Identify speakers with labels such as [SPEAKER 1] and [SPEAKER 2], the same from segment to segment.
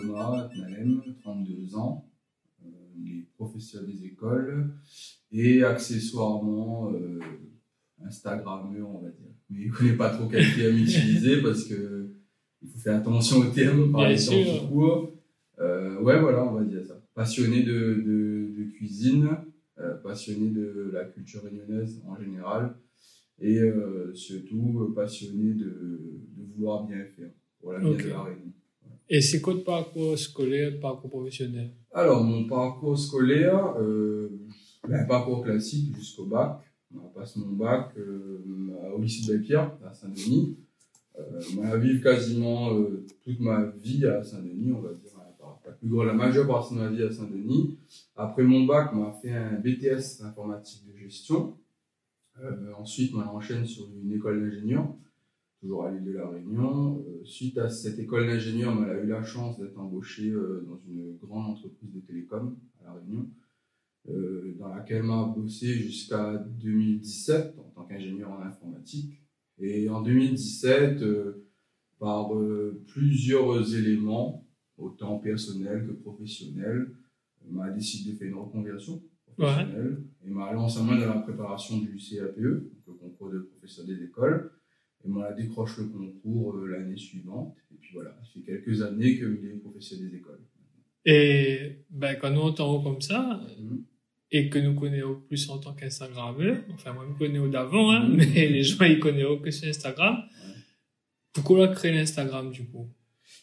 [SPEAKER 1] Thomas Tnalem, 32 ans. Euh, il est professeur des écoles et accessoirement euh, Instagrammeur, on va dire. Mais il ne connaît pas trop quel terme utiliser parce que il faut faire attention aux termes par les temps courts. Euh, ouais, voilà, on va dire ça. Passionné de, de, de cuisine, euh, passionné de la culture réunionnaise en général et euh, surtout euh, passionné de, de vouloir bien faire pour la
[SPEAKER 2] Ok.
[SPEAKER 1] de la Réunion.
[SPEAKER 2] Et c'est quoi le parcours scolaire, parcours professionnel?
[SPEAKER 1] Alors, mon parcours scolaire, euh, ben, parcours classique jusqu'au bac. On passe mon bac euh, au lycée de Belle-Pierre, à Saint-Denis. On va vivre quasiment euh, toute ma vie à Saint-Denis, on va dire, pas plus gros, la majeure partie de ma vie à Saint-Denis. Après mon bac, on m'a fait un BTS d'informatique de gestion. Euh, ensuite, on enchaîne sur une école d'ingénieur, toujours à l'île de la Réunion. Euh, suite à cette école d'ingénieur, on a eu la chance d'être embauché euh, dans une grande entreprise de télécom à la Réunion, euh, dans laquelle m'a bossé jusqu'à 2017 en tant qu'ingénieur en informatique. Et en 2017, euh, par plusieurs éléments, autant personnels que professionnels, on m'a décidé de faire une reconversion professionnelle et m'a lancé en main dans la préparation du CAPE, donc le concours de professeur des écoles. Et moi, décroche le concours euh, l'année suivante. Et puis voilà, ça fait quelques années qu'il est professeur des écoles.
[SPEAKER 2] Et ben, quand nous entendons comme ça,
[SPEAKER 1] Mhm.
[SPEAKER 2] et que nous connaissons plus en tant qu'Instagrammeur, enfin moi je connais d'avant, hein,
[SPEAKER 1] Mhm.
[SPEAKER 2] mais les gens ils connaissent que sur Instagram. Pourquoi on a créé l'Instagram du coup?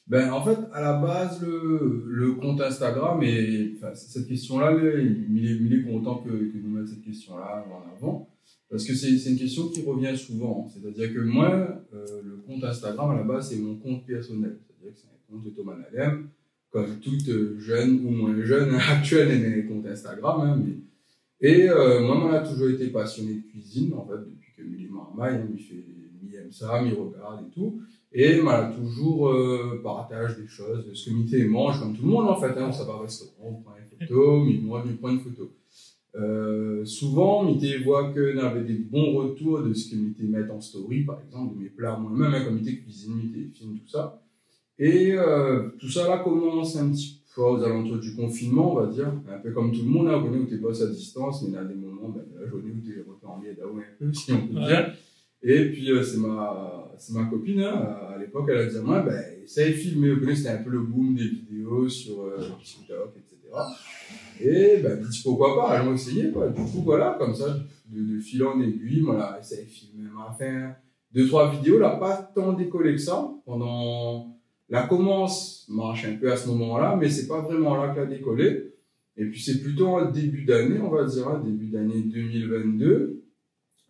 [SPEAKER 1] Ben, en fait, à la base, le, le compte Instagram, et enfin, cette question-là, là, il, il est, il est content que, que nous mettions cette question-là en avant, parce que c'est une question qui revient souvent. C'est-à-dire que moi, euh, le compte Instagram, à la base, c'est mon compte personnel. C'est-à-dire que c'est un compte de Thomas Nalem, comme toute euh, jeune ou moins jeune actuelle est un compte Instagram. hein, mais... Et euh, moi, moi, j'ai toujours été passionné de cuisine, en fait, depuis que Milly Marmaille, hein, il fait, il aime ça, il regarde et tout. Et voilà, toujours euh, partage des choses, de ce que Mité mange, comme tout le monde en fait. Hein, ça va au restaurant, on prend une photo, moi je prend une photo. Euh, souvent, Mité voit que avait des bons retours de ce que Mité met en story, par exemple, de mes plats moi-même, hein, comme Mité cuisine, Mité filme, tout ça. Et euh, tout ça là commence un petit peu aux alentours du confinement, on va dire. Un peu comme tout le monde, hein, connaît où tu bosses à distance, mais il y a des moments, ben, la journée où tu es d'avoir un peu, si on peut
[SPEAKER 2] Ouais.
[SPEAKER 1] dire. Et puis, euh, c'est ma, c'est ma copine, hein, à l'époque, elle a dit à moi, ben, essaye de filmer. Vous connaissez, c'était un peu le boom des vidéos sur euh, TikTok, etc. Et ben, elle dit pourquoi pas, allons essayer, quoi. Du coup, voilà, comme ça, de, de fil en aiguille, voilà, de filmer. Elle m'a fait deux, trois vidéos, là, pas tant décollé que ça. Pendant, la commence marche un peu à ce moment-là, mais c'est pas vraiment là qu'elle a décollé. Et puis, c'est plutôt en début d'année, on va dire, hein, début d'année 2022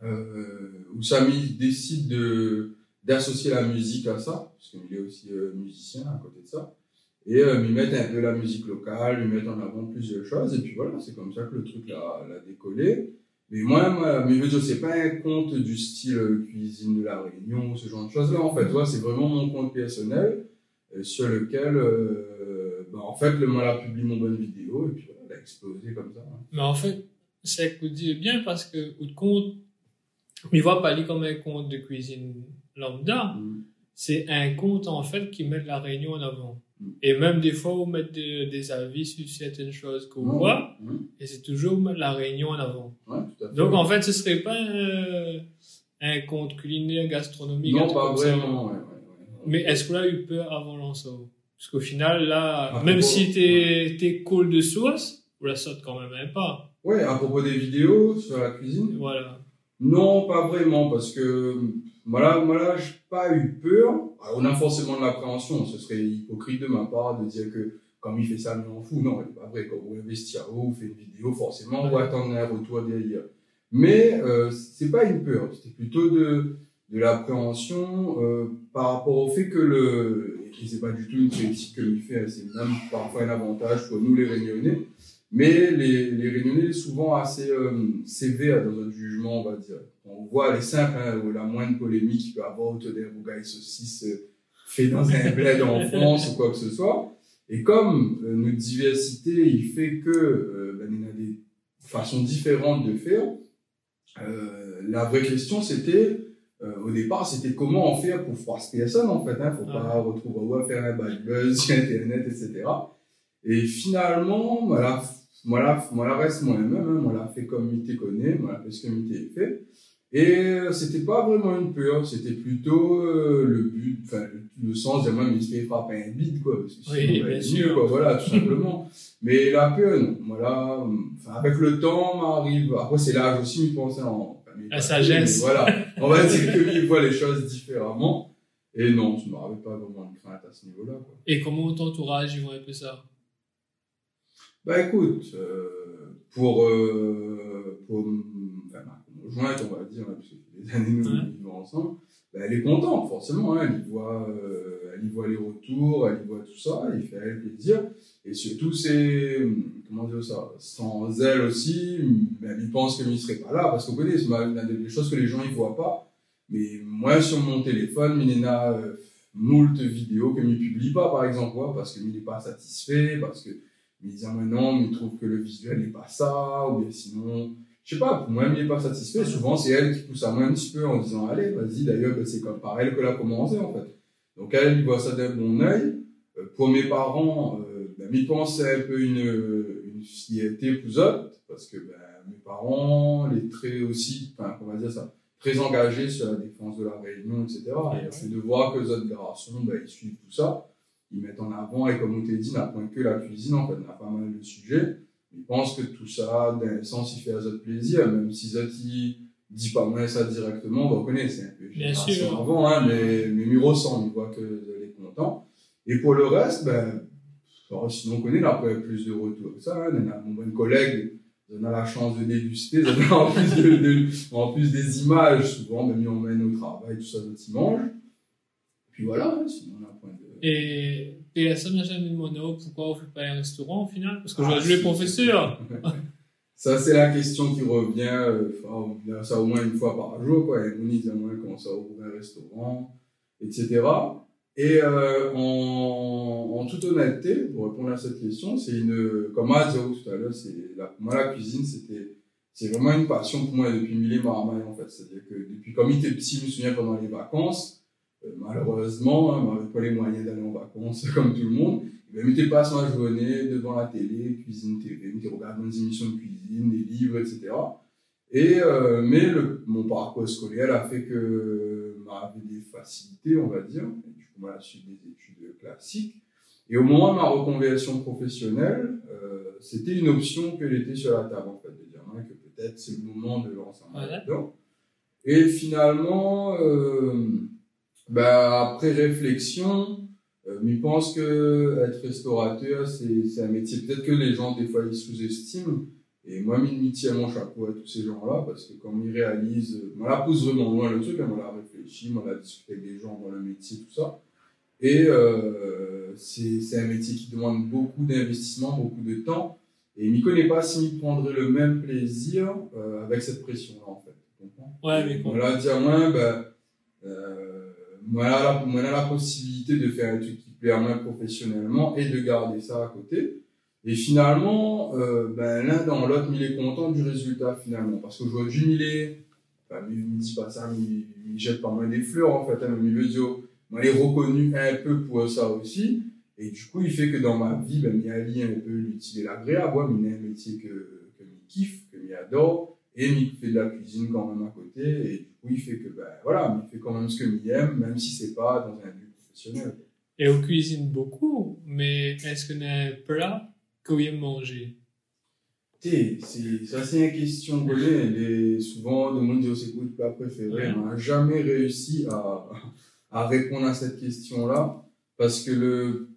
[SPEAKER 1] euh, où Samy décide de d'associer la musique à ça, parce qu'il est aussi euh, musicien à côté de ça, et euh, lui mettre un peu la musique locale, lui mettre en avant plusieurs choses, et puis voilà, c'est comme ça que le truc l'a décollé. Mais moi, moi, mais je veux dire, c'est pas un compte du style euh, cuisine de la Réunion ou ce genre de choses-là, en fait, ouais, c'est vraiment mon compte personnel, euh, sur lequel, euh, bah, en fait, le moi, a publié mon bonne vidéo, et puis voilà, elle a explosé comme ça. hein.
[SPEAKER 2] Mais en fait, c'est que vous dites bien parce que au compte, il voit pas lui comme un compte de cuisine lambda.
[SPEAKER 1] Mm.
[SPEAKER 2] C'est un compte en fait qui met la réunion en avant. Et même des fois, vous mettez des, des avis sur certaines choses qu'on voit, et c'est toujours la réunion en avant.
[SPEAKER 1] Ouais, tout à fait.
[SPEAKER 2] Donc en fait, ce serait pas un, un compte culinaire, gastronomique,
[SPEAKER 1] non, ouais.
[SPEAKER 2] Mais est-ce qu'on a eu peur avant l'ensaut Parce qu'au final, là, même si t'es t'es cool de sauce, vous la saute quand même un pas.
[SPEAKER 1] Ouais, à propos des vidéos sur la cuisine,
[SPEAKER 2] Voilà.
[SPEAKER 1] non, pas vraiment, parce que voilà, moi là, j'ai pas eu peur. Alors, on a forcément de l'appréhension, ce serait hypocrite de ma part de dire que comme il fait ça, mais on fout. Non, c'est pas vrai. Quand vous investissez, vous faites une vidéo, forcément, on va attendre un retour derrière. Mais euh, c'est pas une peur, c'était plutôt de, de l'appréhension euh, par rapport au fait que le. Et c'est pas du tout une critique que lui fait, hein, c'est même parfois un avantage pour nous les Réunionnais. Mais les, les Réunionnais sont souvent assez euh, sévères dans notre jugement, on va dire. On voit les simples, hein, où la moindre polémique qu'il peut avoir autour des rougailles saucisses euh, fait dans un bled en France ou quoi que ce soit. Et comme euh, notre diversité, il fait que ben, il y a des façons différentes de faire, la vraie question c'était au départ, c'était comment en faire pour froisser personne, en fait. Hein. Faut pas retrouver, ouais, faire un bad buzz sur Internet, etc. Et finalement, voilà, moi, moi, reste moi-même, hein. moi, la fait comme il te connaît, moi, la fait ce que il fait. Et euh, c'était pas vraiment une peur, c'était plutôt euh, le but, enfin, le sens, moi, mais il frapper un bide, quoi, parce que
[SPEAKER 2] oui, bien sûr.
[SPEAKER 1] quoi, voilà, tout simplement. mais la peur, non. Voilà, enfin, avec le temps, m'arrive, après, c'est l'âge aussi, il pensait en,
[SPEAKER 2] la sagesse.
[SPEAKER 1] Voilà. On va dire qu'il voit les choses différemment. Et non, tu m'avais pas vraiment de crainte à ce niveau-là. Quoi.
[SPEAKER 2] Et comment ton entourage, ils vont un peu ça?
[SPEAKER 1] Bah écoute, euh, pour, euh, pour enfin, ma conjointe, on va dire, parce que des années nous vivons ensemble, bah, elle est contente, forcément. Hein, elle, y voit, euh, elle y voit les retours, elle y voit tout ça, il fait elle plaisir. Et surtout, c'est, comment dire ça, sans elle aussi, ben, il pense que ne serait pas là, parce qu'on connaît, c'est des choses que les gens ne voient pas. Mais moi, sur mon téléphone, il y a euh, moult vidéos que ne publie pas, par exemple, parce qu'il n'est pas satisfait, parce que il dit, ah, mais non, mais il trouve que le visuel n'est pas ça, ou bien sinon, je sais pas, pour moi, il n'est pas satisfait. Souvent, c'est elle qui pousse à moi un petit peu en disant, allez, vas-y, d'ailleurs, ben, c'est comme par elle que l'a commencé, en fait. Donc, elle, il voit ça d'un bon oeil. Euh, pour mes parents, euh, ben, pensait un peu une, une fierté plus haute, parce que ben, mes parents, les très aussi, enfin, comment dire ça, très engagés sur la défense de la Réunion, etc. et c'est de voir que les autres garçons, ben, ils suivent tout ça, ils mettent en avant, et comme on t'a dit, n'a point que la cuisine, en fait, on a pas mal de sujets. Ils pensent que tout ça, d'un sens, il fait à autres plaisir, même si Zoti dit pas moins ça directement, on reconnaît, c'est un peu
[SPEAKER 2] Bien sûr.
[SPEAKER 1] avant, hein, mais, mais ils ressentent, ils voient que vous est content. Et pour le reste, ben, sinon, on connaît là, après plus de retours. Ça, hein, mon bon collègue, on a la chance de déguster, en plus, de, en plus des images, souvent, même on mène au travail, tout ça, d'autres mange. Puis voilà, hein, sinon on a point de.
[SPEAKER 2] Et personne n'a jamais demandé pourquoi on ne fait pas un restaurant au final? Parce que je suis professeur.
[SPEAKER 1] ça, c'est la question qui revient, euh, ça au moins une fois par jour, quoi. Et on dit, à moins comment ça ouvre un restaurant, etc. Et euh, en, en, toute honnêteté, pour répondre à cette question, c'est une, comme a dit tout à l'heure, c'est la, moi la cuisine, c'était, c'est vraiment une passion pour moi depuis mille marmailles en fait. C'est-à-dire que depuis comme il était petit, je me souviens pendant les vacances, malheureusement, hein, on n'avait pas les moyens d'aller en vacances comme tout le monde. Il me pas ma journée devant la télé, cuisine télé, me regarde des émissions de cuisine, des livres, etc. Et euh, mais le, mon parcours scolaire a fait que m'avait des facilités, on va dire moi, la suite des études classiques. Et au moment de ma reconversion professionnelle, euh, c'était une option que était sur la table, en fait, de dire hein, que peut-être c'est le moment de lancer un. Et finalement, euh, bah, après réflexion, euh, je pense que être restaurateur, c'est un métier. Peut-être que les gens, des fois, ils sous-estiment. Et moi, je tire mon chapeau à tous ces gens-là, parce que quand ils réalisent, on la pousse vraiment loin le truc, hein, on l'a réfléchi, on l'a discuté avec des gens dans le métier, tout ça. Et euh, c'est un métier qui demande beaucoup d'investissement, beaucoup de temps. Et il ne connaît pas s'il prendrait le même plaisir euh, avec cette pression-là, en fait. Tu comprends?
[SPEAKER 2] Ouais, mais
[SPEAKER 1] On l'a dit à moi, ben, euh, moi, la, moi, la possibilité de faire un truc qui plaît à moi professionnellement et de garder ça à côté. Et finalement, euh, ben, l'un dans l'autre, il est content du résultat finalement. Parce qu'aujourd'hui, il est, enfin, il ne dit pas ça, il, il jette pas mal des fleurs en fait, hein, il veut dire, moi, il est reconnu un peu pour ça aussi. Et du coup, il fait que dans ma vie, ben, il allie un peu l'utile et l'agréable. Moi, il a un métier que, que je kiffe, que j'adore. Et il fait de la cuisine quand même à côté. Et coup, il fait que, ben, voilà, il fait quand même ce que aime, même si c'est pas dans un but professionnel.
[SPEAKER 2] Et on cuisine beaucoup, mais est-ce qu'on a un plat que vous aimez manger?
[SPEAKER 1] C'est, ça, c'est une question que j'ai. Souvent, le monde dit, c'est quoi le plat préféré? On n'a jamais réussi à, à répondre à cette question-là parce que le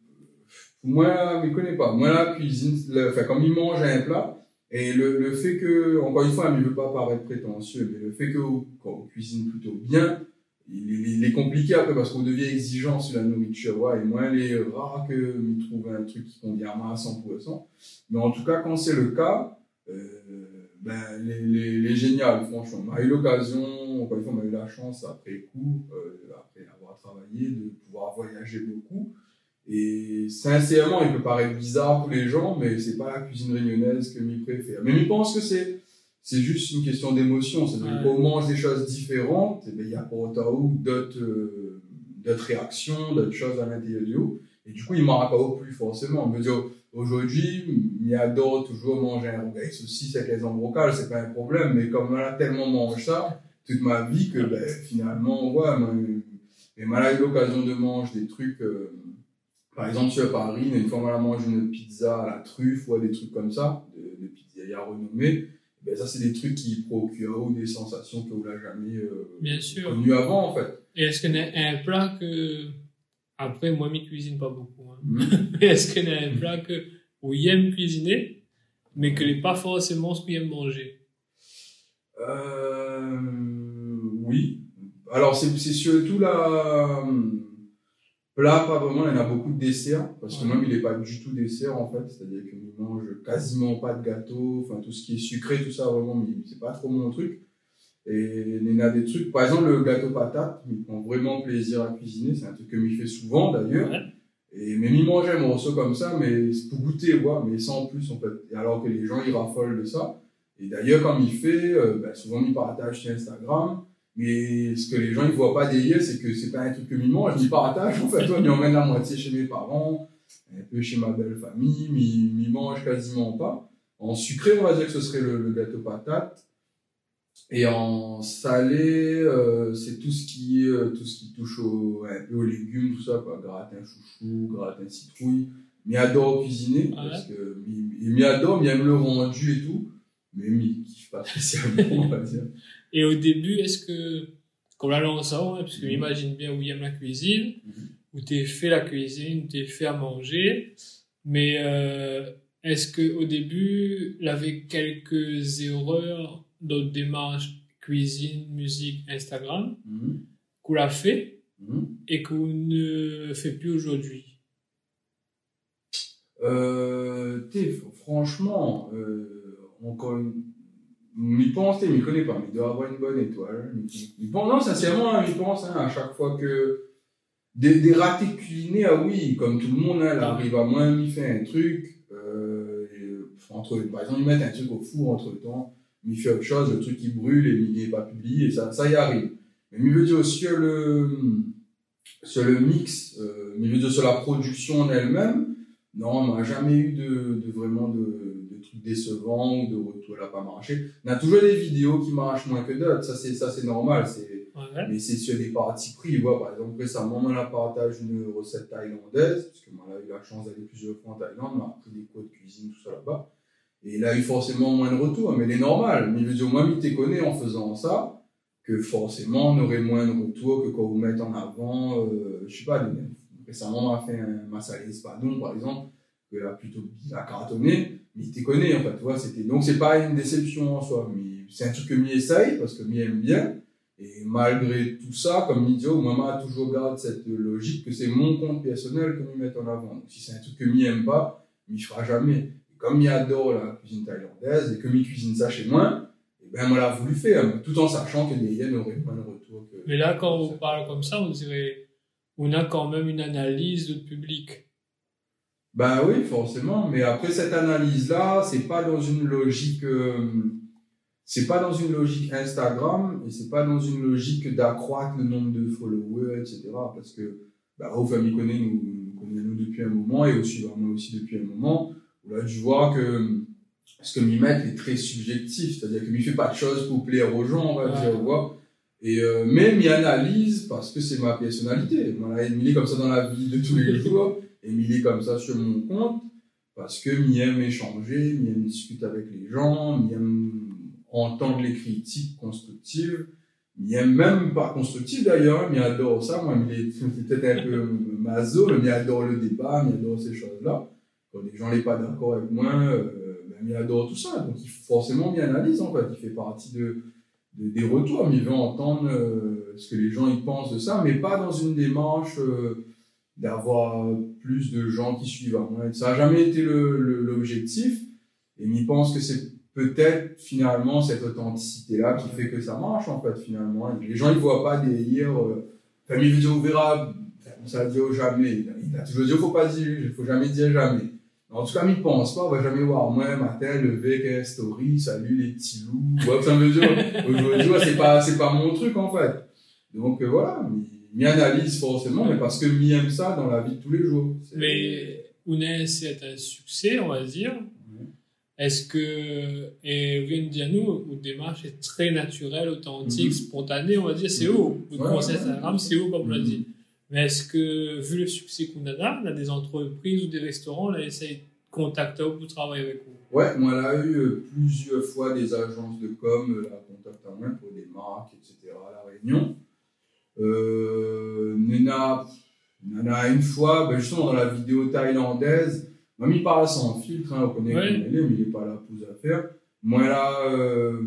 [SPEAKER 1] moi je ne connais pas moi la cuisine le, enfin comme il mange un plat et le, le fait que encore une fois il ne veut pas paraître prétentieux mais le fait que quand on cuisine plutôt bien il est, compliqué après parce qu'on devient exigeant sur la nourriture ouais, et moi il est rare que je trouve un truc qui convient à 100% mais en tout cas quand c'est le cas euh, ben, les, les génial, franchement. On a eu l'occasion, encore une fois, on a eu la chance après coup, euh, après avoir travaillé, de pouvoir voyager beaucoup. Et sincèrement, il peut paraître bizarre pour les gens, mais c'est pas la cuisine réunionnaise que je préfère. Mais je pense que c'est, c'est juste une question d'émotion. C'est-à-dire
[SPEAKER 2] Ouais.
[SPEAKER 1] qu'on mange des choses différentes, et ben, il y a pas autant d'autres, euh, d'autres réactions, d'autres choses à l'intérieur du haut. Et du coup, il m'en au plus forcément. Veux dire, aujourd'hui, il adore toujours manger un rougail saucisse avec les embrocales, c'est pas un problème, mais comme on a tellement mangé ça toute ma vie que, ben, finalement, ouais, là, eu l'occasion de manger des trucs, euh, par exemple, sur Paris, une fois, on a mangé une pizza à la truffe ou des trucs comme ça, de, de pizzeria renommée. Ben, ça, c'est des trucs qui procurent des sensations que vous n'avez jamais euh,
[SPEAKER 2] Bien sûr.
[SPEAKER 1] connues avant, en fait.
[SPEAKER 2] Et est-ce qu'il y a un plat que. Après, moi, je cuisine pas beaucoup. hein.
[SPEAKER 1] Mm.
[SPEAKER 2] Mais est-ce qu'il y a un plat que. où il aime cuisiner, mais que n'est pas forcément ce qu'il aime manger?
[SPEAKER 1] Euh, oui. Alors, c'est c'est surtout la. Plat, pas vraiment, il y en a beaucoup de desserts, parce que
[SPEAKER 2] Ouais.
[SPEAKER 1] même il n'est pas du tout dessert en fait, c'est-à-dire qu'il mange quasiment pas de gâteau, enfin tout ce qui est sucré, tout ça vraiment, mais c'est pas trop mon truc. Et il y en a des trucs, par exemple le gâteau patate, il prend vraiment plaisir à cuisiner, c'est un truc que il fait souvent d'ailleurs.
[SPEAKER 2] Ouais.
[SPEAKER 1] Et mais il mangeait un morceau comme ça, mais c'est pour goûter, ouais, mais sans plus en fait. Et alors que les gens ils raffolent de ça. Et d'ailleurs, comme il fait, euh, ben, souvent il partage sur Instagram. Mais ce que les gens ils voient pas derrière, c'est que c'est pas un truc que il mange, il partage en fait. Toi, il emmène la moitié chez mes parents, un peu chez ma belle famille, mais il mange quasiment pas. En sucré, on va dire que ce serait le, le gâteau patate. Et en salé, euh, c'est tout ce qui est, euh, tout ce qui touche au, un peu aux légumes, tout ça, quoi. Gratin chouchou, gratin citrouille. Mais adore cuisiner,
[SPEAKER 2] Ah Ouais.
[SPEAKER 1] parce que, il, il adore, mais aime le rendu et tout. Mais il kiffe pas spécialement, on va dire.
[SPEAKER 2] Et au début, est-ce que, qu'on la lance ça, hein, parce que
[SPEAKER 1] Mhm.
[SPEAKER 2] imagine bien où il aime la cuisine,
[SPEAKER 1] Mhm.
[SPEAKER 2] où t'es fait la cuisine, t'es fait à manger, mais euh, est-ce que au début, il avait quelques erreurs dans la démarche cuisine, musique, Instagram,
[SPEAKER 1] Mhm.
[SPEAKER 2] qu'on l'a fait
[SPEAKER 1] Mhm.
[SPEAKER 2] et qu'on ne fait plus aujourd'hui?
[SPEAKER 1] Euh, franchement, euh, encore une. Il pense, il connaît pas, mais il doit avoir une bonne étoile. Il pense, non, sincèrement, hein, il pense, hein, à chaque fois que. Des, des ratés culinaires, ah oui, comme tout le monde, hein,
[SPEAKER 2] Ah.
[SPEAKER 1] arrive à moins, il fait un truc, euh, euh, entre, par exemple, il met un truc au four entre temps, il fait autre chose, le truc il brûle et il n'est pas publié, ça, ça y arrive. Mais il veut dire sur le, sur le mix, euh, mais dire sur la production en elle-même, non, on n'a jamais eu de, de vraiment de, de trucs décevants ou de retour, elle n'a pas marché. On a toujours des vidéos qui marchent moins que d'autres, ça c'est, ça c'est normal, c'est,
[SPEAKER 2] Ouais.
[SPEAKER 1] mais c'est sur des parties pris. Tu vois, par exemple, récemment, on a partagé une recette thaïlandaise, parce que moi, là, eu la chance d'aller plusieurs fois en Thaïlande, on a appris des codes de cuisine, tout ça là-bas. Et il a eu forcément moins de retours, mais il est normal. Mais je veux dire, moi, il t'es connaît en faisant ça, que forcément, on aurait moins de retours que quand vous mettez en avant, euh, je sais pas, des- récemment, on a fait un masala espadon, par exemple, que a plutôt bien cartonné, mais il t'es connaît, en fait, tu vois, c'était, donc c'est pas une déception en soi, mais c'est un truc que mi essaye, parce que mi aime bien, et malgré tout ça, comme Midio, maman a toujours gardé cette logique que c'est mon compte personnel que mi met en avant. Donc si c'est un truc que mi aime pas, mi fera jamais. Et comme mi adore la cuisine thaïlandaise et que mi cuisine ça chez moi, et ben moi l'a voulu faire, tout en sachant que les hyènes auraient moins de retour que.
[SPEAKER 2] Mais là, quand on parle comme ça, on dirait, on a quand même une analyse de public.
[SPEAKER 1] Bah oui, forcément. Mais après cette analyse-là, c'est pas dans une logique, euh, c'est pas dans une logique Instagram et c'est pas dans une logique d'accroître le nombre de followers, etc. Parce que, bah, au famille connaît nous, connaît nous depuis un moment et aussi bah, moi aussi depuis un moment. Où là, tu vois que ce que m'y met est très subjectif, c'est-à-dire que m'y fait pas de choses pour plaire aux gens, on va
[SPEAKER 2] Ouais.
[SPEAKER 1] dire, vois. Et euh, mais m'y analyse parce que c'est ma personnalité. Moi, là, il est comme ça dans la vie de tous les jours est comme ça sur mon compte parce que m'y aime échanger, m'y aime discuter avec les gens, m'y aime entendre les critiques constructives, m'y aime même pas constructives d'ailleurs, m'y adore ça. Moi, il est peut-être un peu maso, mais m'y adore le débat, m'y adore ces choses-là. Quand les gens n'est pas d'accord avec moi, euh, ben, m'y adore tout ça. Donc, il faut forcément m'y analyse en fait. Il fait partie de, de- des retours, il veut entendre euh, ce que les gens y pensent de ça, mais pas dans une démarche euh, d'avoir plus de gens qui suivent moi. Ça n'a jamais été l'objectif, et il pense que c'est peut-être finalement cette authenticité-là qui fait que ça marche en fait finalement. Les gens ils voient pas des hier, euh, dire on verra, ça dit jamais. Il a, toujours dit faut pas dire, faut jamais dire jamais. En tout cas, m'y pense pas, on va jamais voir moi, matin, lever, story, salut les petits loups, ouais, ça veut dire, aujourd'hui, c'est pas, pas mon truc, en fait. Donc, euh, voilà, m'y analyse forcément, mais parce que m'y aime ça dans la vie de tous les jours.
[SPEAKER 2] Mais Ounes c'est un succès, on va dire. Est-ce que, et dire nous, votre démarche est très naturelle, authentique,
[SPEAKER 1] Mhm.
[SPEAKER 2] spontanée, on va dire, c'est haut. Votre
[SPEAKER 1] Ouais.
[SPEAKER 2] Instagram, c'est haut, comme on l'a
[SPEAKER 1] Mhm.
[SPEAKER 2] dit. Mais est-ce que, vu le succès qu'on a là, des entreprises ou des restaurants, là, essayent de contacter vous pour travailler avec vous?
[SPEAKER 1] Ouais, moi, a eu euh, plusieurs fois des agences de com, euh, la contact en main pour des marques, etc. à La Réunion. Euh, Nena, Nena, une fois, ben justement, dans la vidéo thaïlandaise, m'a mis par là sans filtre, hein, on connaît comment il est, mais il n'est pas là pour affaire. Moi, là, euh,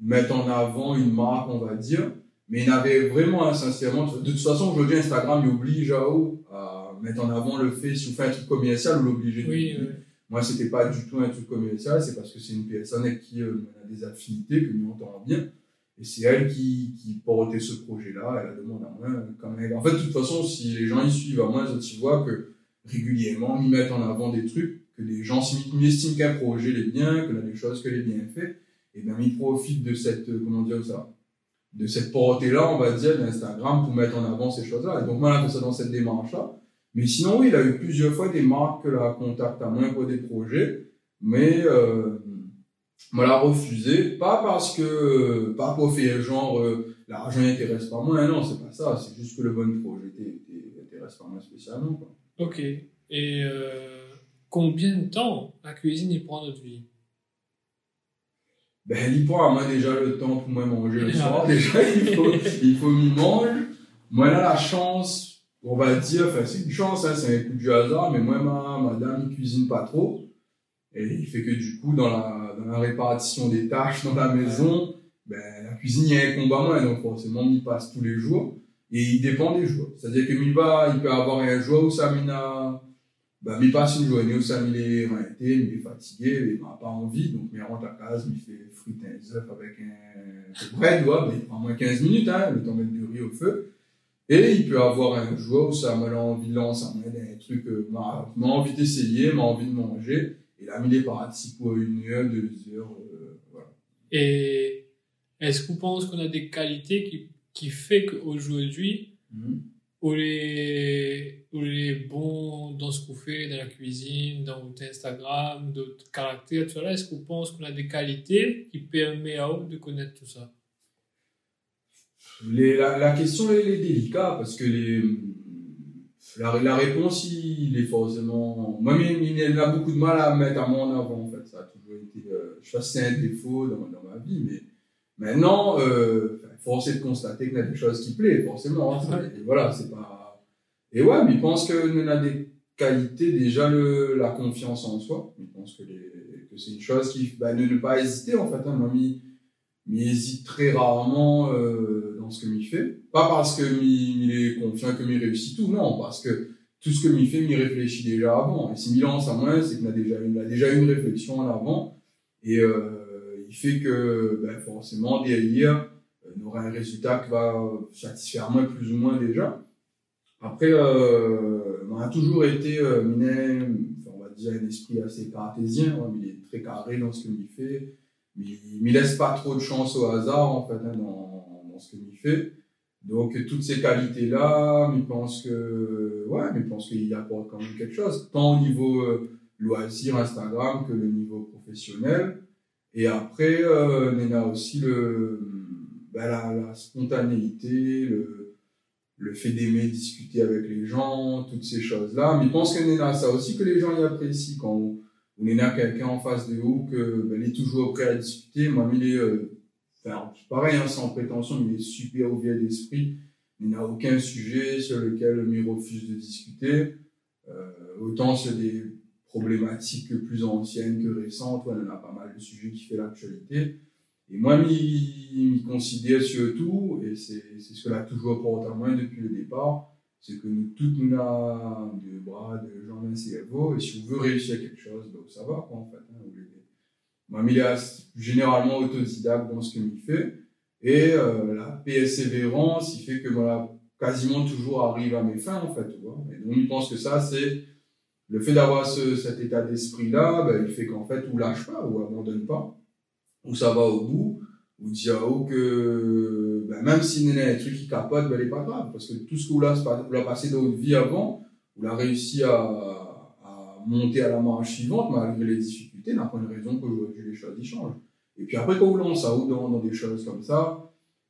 [SPEAKER 1] mettre en avant une marque, on va dire, mais il avait vraiment, hein, sincèrement, de toute façon, aujourd'hui, Instagram, il oblige à, à mettre en avant le fait, si on fait un truc commercial, ou l'obliger
[SPEAKER 2] Oui, oui.
[SPEAKER 1] moi, c'était pas du tout un truc commercial, c'est parce que c'est une personne avec qui euh, on a des affinités, que nous entendons bien. Et c'est elle qui, qui portait ce projet-là, elle a demandé à moi. euh, Quand même. En fait, de toute façon, si les gens y suivent à moi, ils voient que régulièrement, ils mettent en avant des trucs, que les gens estiment qu'un projet est bien, qu'il a des choses que les bien fait, et bien ils profitent de cette, euh, comment dire ça, de cette portée-là, on va dire, d'Instagram pour mettre en avant ces choses-là. Et donc, moi, on a fait ça dans cette démarche-là. Mais sinon, oui, il a eu plusieurs fois des marques que la contacte à moi pour des projets, mais euh, moi l'a refusé, pas parce que, pas pour faire genre, euh, l'argent n'intéresse pas moi, non, c'est pas ça, c'est juste que le bon projet n'intéresse pas moi spécialement. Quoi.
[SPEAKER 2] Ok. Et euh, combien de temps la cuisine y prend notre vie?
[SPEAKER 1] Ben, il prend à moi déjà le temps pour moi manger le soir, déjà, il faut, il faut m'y manger. Moi, là, la chance, on va dire, enfin, c'est une chance, hein, c'est un coup du hasard, mais moi, ma, madame, il cuisine pas trop. Et il fait que du coup, dans la, dans la répartition des tâches dans la maison, ben, la a un combat moins, donc forcément, il passe tous les jours. Et il dépend des jours. C'est-à-dire que il va, il peut avoir un jour où ça m'ina, ben, il passe une journée où ça m'il est renté, il est fatigué, il n'a pas envie, donc il rentre à casa, il fait friter un œuf avec un bread, ouais, ben, il prend moins 15 minutes, hein, le temps de mettre du riz au feu. Et il peut avoir un jour où ça m'a envie de lancer un truc, euh, m'a envie d'essayer, m'a envie de manger. Et là, il est parti pour une heure, deux heures, euh, voilà.
[SPEAKER 2] Et est-ce que vous pensez qu'on a des qualités qui, qui fait qu'aujourd'hui,
[SPEAKER 1] Mhm.
[SPEAKER 2] on est, on est bon dans ce qu'on fait, dans la cuisine, dans votre Instagram, d'autres caractères, tout ça est-ce que vous pensez qu'on a des qualités qui permettent à vous de connaître tout ça?
[SPEAKER 1] Les, la, la question, elle est délicate parce que les, la, la réponse, il est forcément. Moi, il, il a beaucoup de mal à mettre à moi en avant, en fait. Ça a toujours été. Euh, je sais pas si c'est un défaut dans, dans ma vie, mais maintenant, euh, force est de constater qu'il y a des choses qui plaisent, forcément. hein. Et voilà, c'est pas. Et ouais, mais il pense qu'on a des qualités, déjà le, la confiance en soi. Il pense que, que c'est une chose qui. Bah, ne, ne pas hésiter, en fait. Hein. Moi, m'y hésite très rarement euh, ce que m'y fait. Pas parce que m'y est confiant que m'y réussit tout, non, parce que tout ce que m'y fait, m'y réfléchit déjà avant. Et si m'y lance à moi, c'est qu'il a déjà, il a déjà une réflexion en avant. Et euh, il fait que ben, forcément, derrière, euh, on aura un résultat qui va satisfaire moi plus ou moins déjà. Après, euh, on a toujours été euh, on va dire un esprit assez cartésien, hein, il est très carré dans ce m'y fait mais il ne laisse pas trop de chance au hasard en fait hein, dans ce qu'il fait. Donc toutes ces qualités là, il pense que ouais, mais pense qu'il apporte quand même quelque chose, tant au niveau euh, loisir Instagram que le niveau professionnel. Et après, euh, on a aussi le ben, la, spontanéité, le le fait d'aimer discuter avec les gens, toutes ces choses là. Mais pense qu'on a ça aussi que les gens y apprécient quand on, on est là quelqu'un en face de vous que ben, est toujours prêt à discuter. Moi, il est, euh, enfin, c'est pareil, hein, sans prétention, mais il est super ouvert d'esprit. Il n'a aucun sujet sur lequel il refuse de discuter. Euh, autant sur des problématiques plus anciennes que récentes, ouais, on a pas mal de sujets qui fait l'actualité. Et moi, il considère surtout, et c'est c'est ce que l'a toujours porté à moi depuis le départ, c'est que nous toutes nous avons deux bras, deux jambes, un cerveau, et si on veut réussir quelque chose, donc ça va, quoi, en fait. Hein, Moi, il est généralement autodidacte dans ce qu'il fait, et euh, la persévérance, il fait que voilà, quasiment toujours arrive à mes fins, en fait. Tu vois et donc, il pense que ça, c'est le fait d'avoir ce, cet état d'esprit-là, ben, il fait qu'en fait, ou lâche pas, ou abandonne pas, ou ça va au bout, ou dit à haut que ben, même s'il y a un truc qui capote, ben, il n'est pas grave, parce que tout ce que vous l'avez passé dans votre vie avant, vous l'avez réussi à, à, monter à la marche suivante, malgré les difficultés, pas une raison qu'aujourd'hui les choses y changent. Et puis après, quand vous lancez à dans, dans des choses comme ça,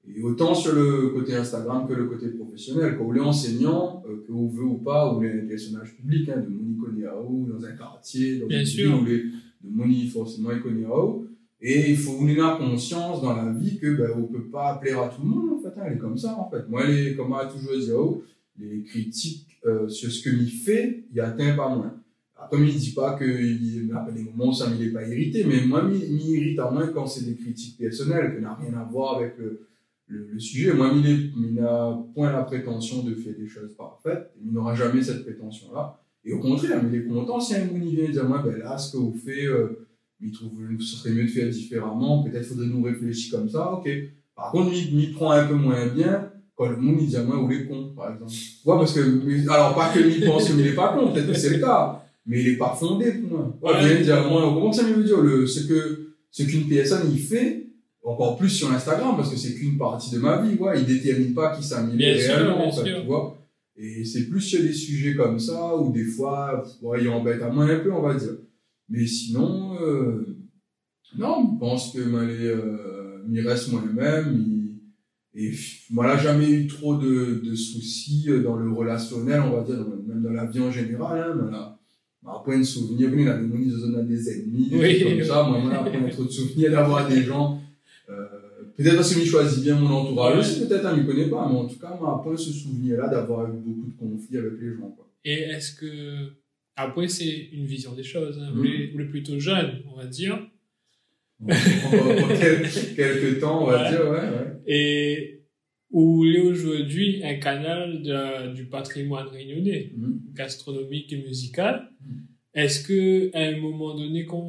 [SPEAKER 1] et autant sur le côté Instagram que le côté professionnel. Quand vous êtes enseignant, euh, que vous voulez ou pas, vous êtes un personnage public, hein, de Moni Koniao, dans un quartier, dans
[SPEAKER 2] Bien
[SPEAKER 1] une
[SPEAKER 2] sûr.
[SPEAKER 1] ville, de Moni forcément Koniao. Et il faut vous avoir conscience dans la vie que ben, on peut pas plaire à tout le monde, en fait. Hein, elle est comme ça, en fait. Moi, les, comme on a toujours dit, oh, les critiques euh, sur ce que m'y fait, il atteint pas moins. Après, il dit pas que il y a des moments où ça est pas irrité, mais moi, m'y irrite à moins quand c'est des critiques personnelles, que n'a rien à voir avec le, le, sujet. Moi, il n'a point la prétention de faire des choses parfaites. Il n'aura jamais cette prétention-là. Et au contraire, il est content si un Mouni vient dire, moi, ben là, ce que vous faites, euh, il trouve, ce serait mieux de faire différemment. Peut-être faudrait nous réfléchir comme ça. Ok. Par contre, il, il prend un peu moins bien quand le monde il dit, moi, vous les con, par exemple. Ouais, parce que, alors, pas que lui pense qu'il n'est pas con, peut-être que c'est le cas. Mais il est pas fondé pour moi. Ouais,
[SPEAKER 2] Ouais.
[SPEAKER 1] il vient dire, moi, comment ça veut dire, le, ce que, ce qu'une PSN, il fait, encore plus sur Instagram parce que c'est qu'une partie de ma vie ouais il détermine pas qui s'améliore
[SPEAKER 2] Bien sûr,
[SPEAKER 1] réellement
[SPEAKER 2] bien
[SPEAKER 1] en fait, tu vois et c'est plus sur des sujets comme ça où des fois ouais, il embête à moins un peu on va dire mais sinon euh, non je pense que moi les euh, m'y reste moi-même il- et moi là jamais eu trop de, de soucis euh, dans le relationnel on va dire même dans la vie en général hein, bah, après de souvenirs, oui, la démonie de zone a des ennemis, des
[SPEAKER 2] Oui.
[SPEAKER 1] trucs comme ça. Moi, moi, après, trop de souvenirs d'avoir des gens euh, peut-être parce que je choisis bien mon entourage
[SPEAKER 2] Ouais.
[SPEAKER 1] aussi, peut-être on ne connaît pas, mais en tout cas, moi, après ce souvenir-là d'avoir eu beaucoup de conflits avec les gens. Quoi.
[SPEAKER 2] Et est-ce que. Après, c'est une vision des choses. Hein. Vous, êtes, vous êtes plutôt jeune, on va dire.
[SPEAKER 1] Bon, quelques temps, on va
[SPEAKER 2] Ouais.
[SPEAKER 1] dire, ouais, ouais.
[SPEAKER 2] Et où il est aujourd'hui un canal de- du patrimoine réunionnais,
[SPEAKER 1] Mhm.
[SPEAKER 2] gastronomique et musical.
[SPEAKER 1] Mhm.
[SPEAKER 2] Est-ce que à un moment donné, quand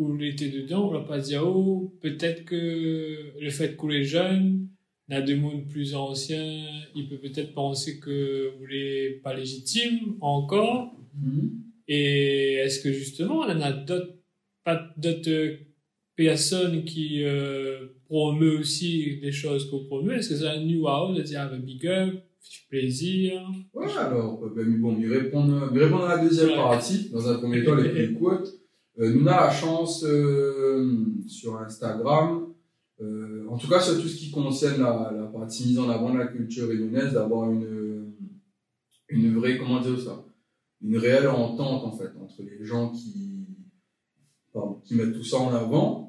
[SPEAKER 2] où il était dedans, on va pas dire oh peut-être que le fait qu'on est jeune, a des mondes plus anciens, il peut peut-être penser que vous n'êtes pas légitime encore.
[SPEAKER 1] Mhm.
[SPEAKER 2] Et est-ce que justement, on en a d'autres, pas d'autres personnes qui euh, promeuvent aussi des qu'on qu'on promeut Est-ce que c'est un new wow de dire ah, ben, big up, plaisir?
[SPEAKER 1] Ouais, alors, euh, ben, mais bon, il répondre à la deuxième
[SPEAKER 2] Ouais.
[SPEAKER 1] partie, dans un premier temps, les plus courtes. Euh, nous, on a la chance, euh, sur Instagram, euh, en tout cas, sur tout ce qui concerne la, la partie mise en avant de la culture réunionnaise, d'avoir une, une vraie, comment dire ça, une réelle entente, en fait, entre les gens qui, pardon, qui mettent tout ça en avant.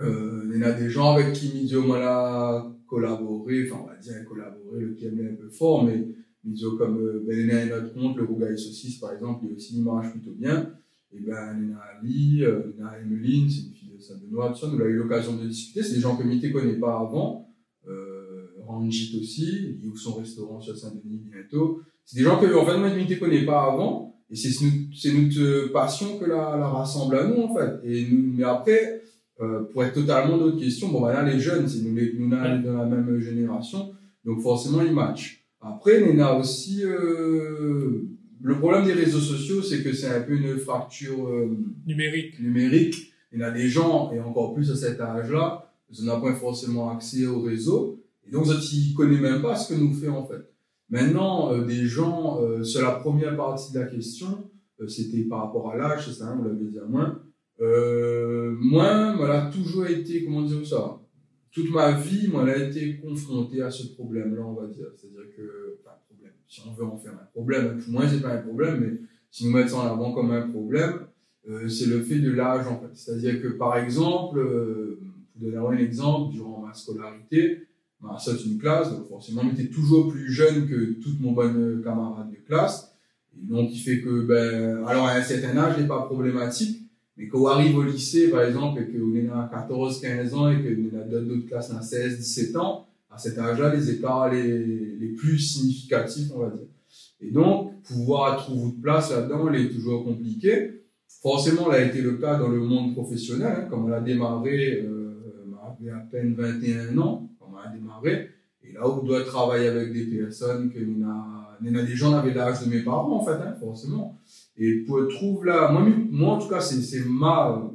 [SPEAKER 1] Euh, il y a des gens avec qui Midio a collaboré, enfin, on va dire collaboré, le terme est un peu fort, mais Midio comme euh, ben, il y en a un autre compte, le Rougail Saucisse, par exemple, qui aussi marche plutôt bien. Et ben, il y en a Ali, euh, il y en a Emeline, c'est une fille de Saint-Benoît, nous avons eu l'occasion de discuter. C'est des gens que Mité connaît pas avant. Euh, Ranjit aussi, il ouvre son restaurant sur Saint-Denis bientôt. C'est des gens que, en fait, Mité connaît pas avant. Et c'est c'est notre passion que la, la rassemble à nous, en fait. Et nous, mais après, euh, pour être totalement d'autres questions, bon, bah là, les jeunes, c'est nous, nous, est dans la même génération. Donc, forcément, ils matchent. Après, il y en a aussi, euh, le problème des réseaux sociaux, c'est que c'est un peu une fracture, euh,
[SPEAKER 2] numérique
[SPEAKER 1] numérique. Il y en a des gens, et encore plus à cet âge-là, ils n'ont pas forcément accès au réseau. Et donc, ils ne connaissent même pas ce que nous fait en fait. Maintenant, des gens, sur la première partie de la question, c'était par rapport à l'âge, c'est ça, on l'avait dit à moins. Euh, moi, voilà, toujours été, comment dire ça, toute ma vie, moi, elle a été confrontée à ce problème-là, on va dire. C'est-à-dire que, enfin, problème, si on veut en faire un problème, pour moi, c'est pas un problème, mais si nous mettons ça en avant comme un problème, euh, c'est le fait de l'âge, en fait. C'est-à-dire que, par exemple, euh, pour donner un exemple, durant ma scolarité, bah, ça c'est une classe, donc forcément, j'étais toujours plus jeune que toutes mon bonne camarade de classe. Donc, il fait que, ben, alors, à un certain âge, n'est pas problématique, mais quand on arrive au lycée, par exemple, et qu'on est à 14, 15 ans, et qu'on a d'autres classes à 16, 17 ans, à cet âge-là, les écarts les, plus significatifs, on va dire. Et donc, pouvoir trouver votre place là-dedans, elle est toujours compliqué. Forcément, elle a été le cas dans le monde professionnel, hein, comme on a démarré, euh, on à peine 21 ans, quand on a démarré. Et là où doit travailler avec des personnes que des gens avaient l'âge de mes parents, en fait, hein, forcément. Et pour trouver là, moi, moi, en tout cas, c'est ma,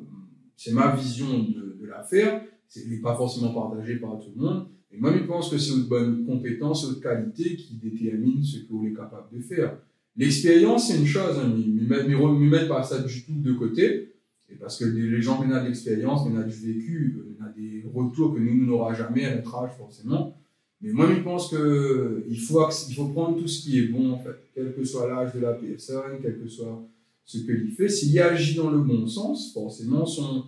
[SPEAKER 1] c'est ma vision de, l'affaire. C'est n'est pas forcément partagé par tout le monde. Et moi, je pense que c'est une bonne compétence, une qualité qui détermine ce qu'on est capable de faire. L'expérience, c'est une chose, hein, mais ne mettre pas ça du tout de côté. Et parce que les gens qui ont de l'expérience, qui ont du vécu, qui ont des retours que nous n'aurons jamais à notre âge, forcément. Mais moi, je pense qu'il faut, prendre tout ce qui est bon, en quel que soit l'âge de la personne, quel que soit ce qu'il fait. S'il agit dans le bon sens, forcément, son,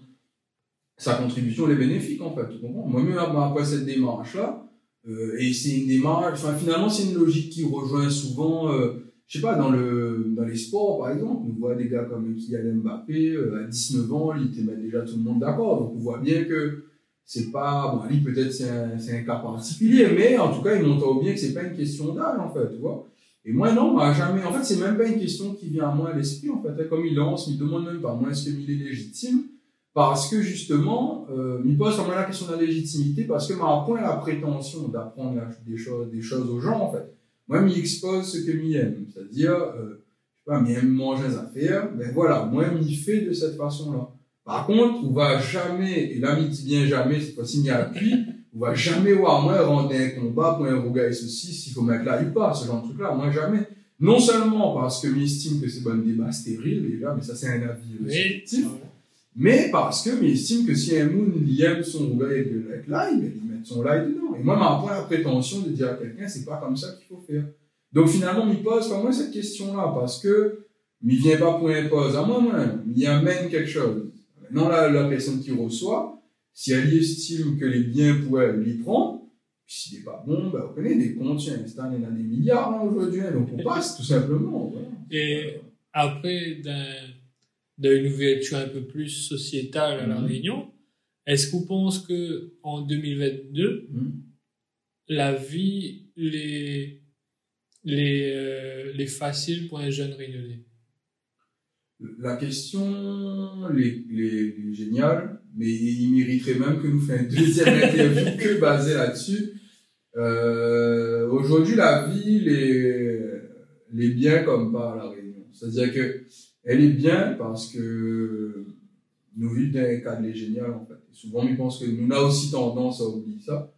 [SPEAKER 1] sa contribution est bénéfique, en fait. Tu comprends? Moi-même, après cette démarche-là, euh, et c'est une démarche, finalement, c'est une logique qui rejoint souvent, euh, je sais pas, dans, le, dans les sports, par exemple, on voit des gars comme Kylian Mbappé, euh, à 19 ans, il te met déjà tout le monde d'accord. Donc, on voit bien que c'est pas bon lui peut-être c'est un, cas particulier mais en tout cas il montre bien que c'est pas une question d'âge en fait tu vois. Et moi non moi jamais. En fait c'est même pas une question qui vient à moi à l'esprit en fait. Comme il lance il demande même pas moi est-ce qu'il est légitime? Parce que justement il pose vraiment la question de la légitimité parce que m'a point la prétention d'apprendre des choses aux gens en fait. Moi il expose ce que m'y aime. C'est-à-dire euh, je sais pas il aime manger des affaires ben voilà moi il fait de cette façon là par contre, on va jamais, et là, il dit bien jamais, cette fois-ci, il y a appui, on va jamais voir, moi, rendre un combat pour un rouga et ceci, s'il faut mettre là ou pas, ce genre de truc-là, moi, jamais. Non seulement parce que j'estime que c'est bon débat stérile, déjà, mais ça, c'est un avis subjectif, mais parce que j'estime que si un moon, il aime son rouga et le là, il va lui mettre son live dedans. Et moi, ma pas la prétention de dire à quelqu'un, c'est pas comme ça qu'il faut faire. Donc, finalement, il pose pas moi cette question-là, parce que, il vient pas pour imposer à moi-même, il amène quelque chose. Maintenant, la, la personne qui reçoit, si elle estime que les biens pour elle, lui prend, puis s'il n'est pas bon, ben, vous connaissez, des comptes, il y en a des milliards hein, aujourd'hui, hein, donc on passe tout simplement.
[SPEAKER 2] Et après, d'une ouverture un peu plus sociétale à La mhm. Réunion, est-ce qu'on pense que en 2022, mhm. la vie les, les, euh, les facile pour un jeune réunionnais?
[SPEAKER 1] La question est, est, géniale, mais il mériterait même que nous fassions une deuxième interview que basée là-dessus. Euh, Aujourd'hui, la ville est, est bien comme pas à La Réunion. C'est-à-dire que elle est bien parce que nous vivons dans un cadre génial, en fait. souvent, on pense que nous avons aussi tendance à oublier ça.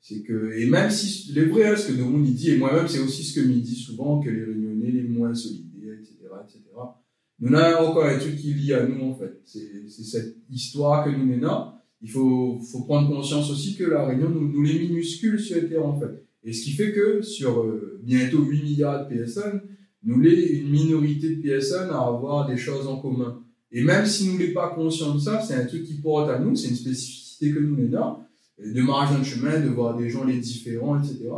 [SPEAKER 1] C'est que, et même si, les vrais, ce que nous dit, et moi-même, c'est aussi ce que me dit souvent, que les Réunionnais les moins solidaires, etc., etc., nous avons encore un truc qui lie à nous, en fait. C'est cette histoire que nous menons. Il faut, faut prendre conscience aussi que la Réunion, nous, nous les minuscules sur terrain, en fait. Et ce qui fait que sur euh, bientôt 8 milliards de PSN, nous les une minorité de PSN à avoir des choses en commun. Et même si nous n'est pas conscients de ça, c'est un truc qui porte à nous, c'est une spécificité que nous menons, de marger un chemin, de voir des gens les différents, etc.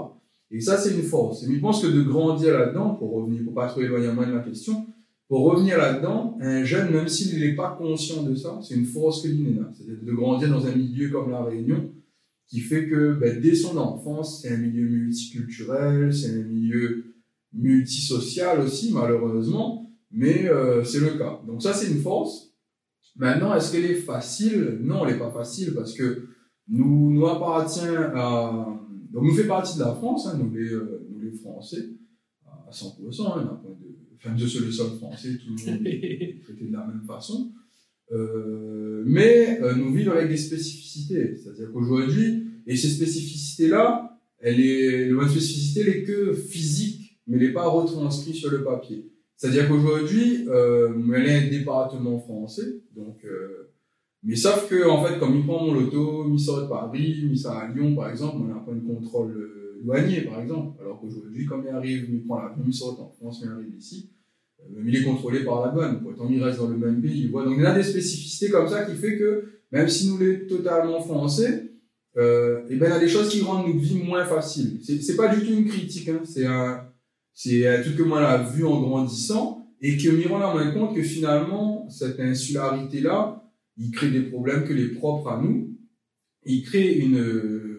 [SPEAKER 1] Et ça, c'est une force. Et je pense que de grandir là-dedans, pour revenir, pour pas trop éloigner moins de la question, pour revenir là-dedans, un jeune, même s'il n'est pas conscient de ça, c'est une force que l'INENA. C'est de grandir dans un milieu comme la Réunion, qui fait que ben, dès son enfance, c'est un milieu multiculturel, c'est un milieu multisocial aussi, malheureusement, mais euh, c'est le cas. Donc ça, c'est une force. Maintenant, est-ce qu'elle est facile? Non, elle n'est pas facile parce que nous, nous appartient à... Donc nous fait partie de la France, hein, nous, les, euh, nous les Français, à 100%, hein, d'un point de enfin, de le sol français, tout le monde est traité de la même façon. Euh, mais euh, nous vivons avec des spécificités. C'est-à-dire qu'aujourd'hui, et ces spécificités-là, elle est, le spécificité, elle est que physique, mais elle n'est pas retranscrite sur le papier. C'est-à-dire qu'aujourd'hui, euh, elle est un département français, donc, euh, mais sauf que, en fait, comme il prend mon loto, il sort de Paris, il sort à Lyon, par exemple, on a un point de contrôle douanier, par exemple. Alors qu'aujourd'hui, comme il arrive, il prend l'avion, il sort en France, il arrive ici, même il est contrôlé par la douane. Pourtant, il reste dans le même pays. Donc, il y a des spécificités comme ça qui fait que, même si nous l'est totalement français, euh, et eh ben, il y a des choses qui rendent notre vie moins facile. C'est, pas du tout une critique, hein. C'est un, c'est un truc que moi, j'ai vu en grandissant et que m'y rend la main compte que finalement, cette insularité-là, il crée des problèmes que les propres à nous. Il crée une,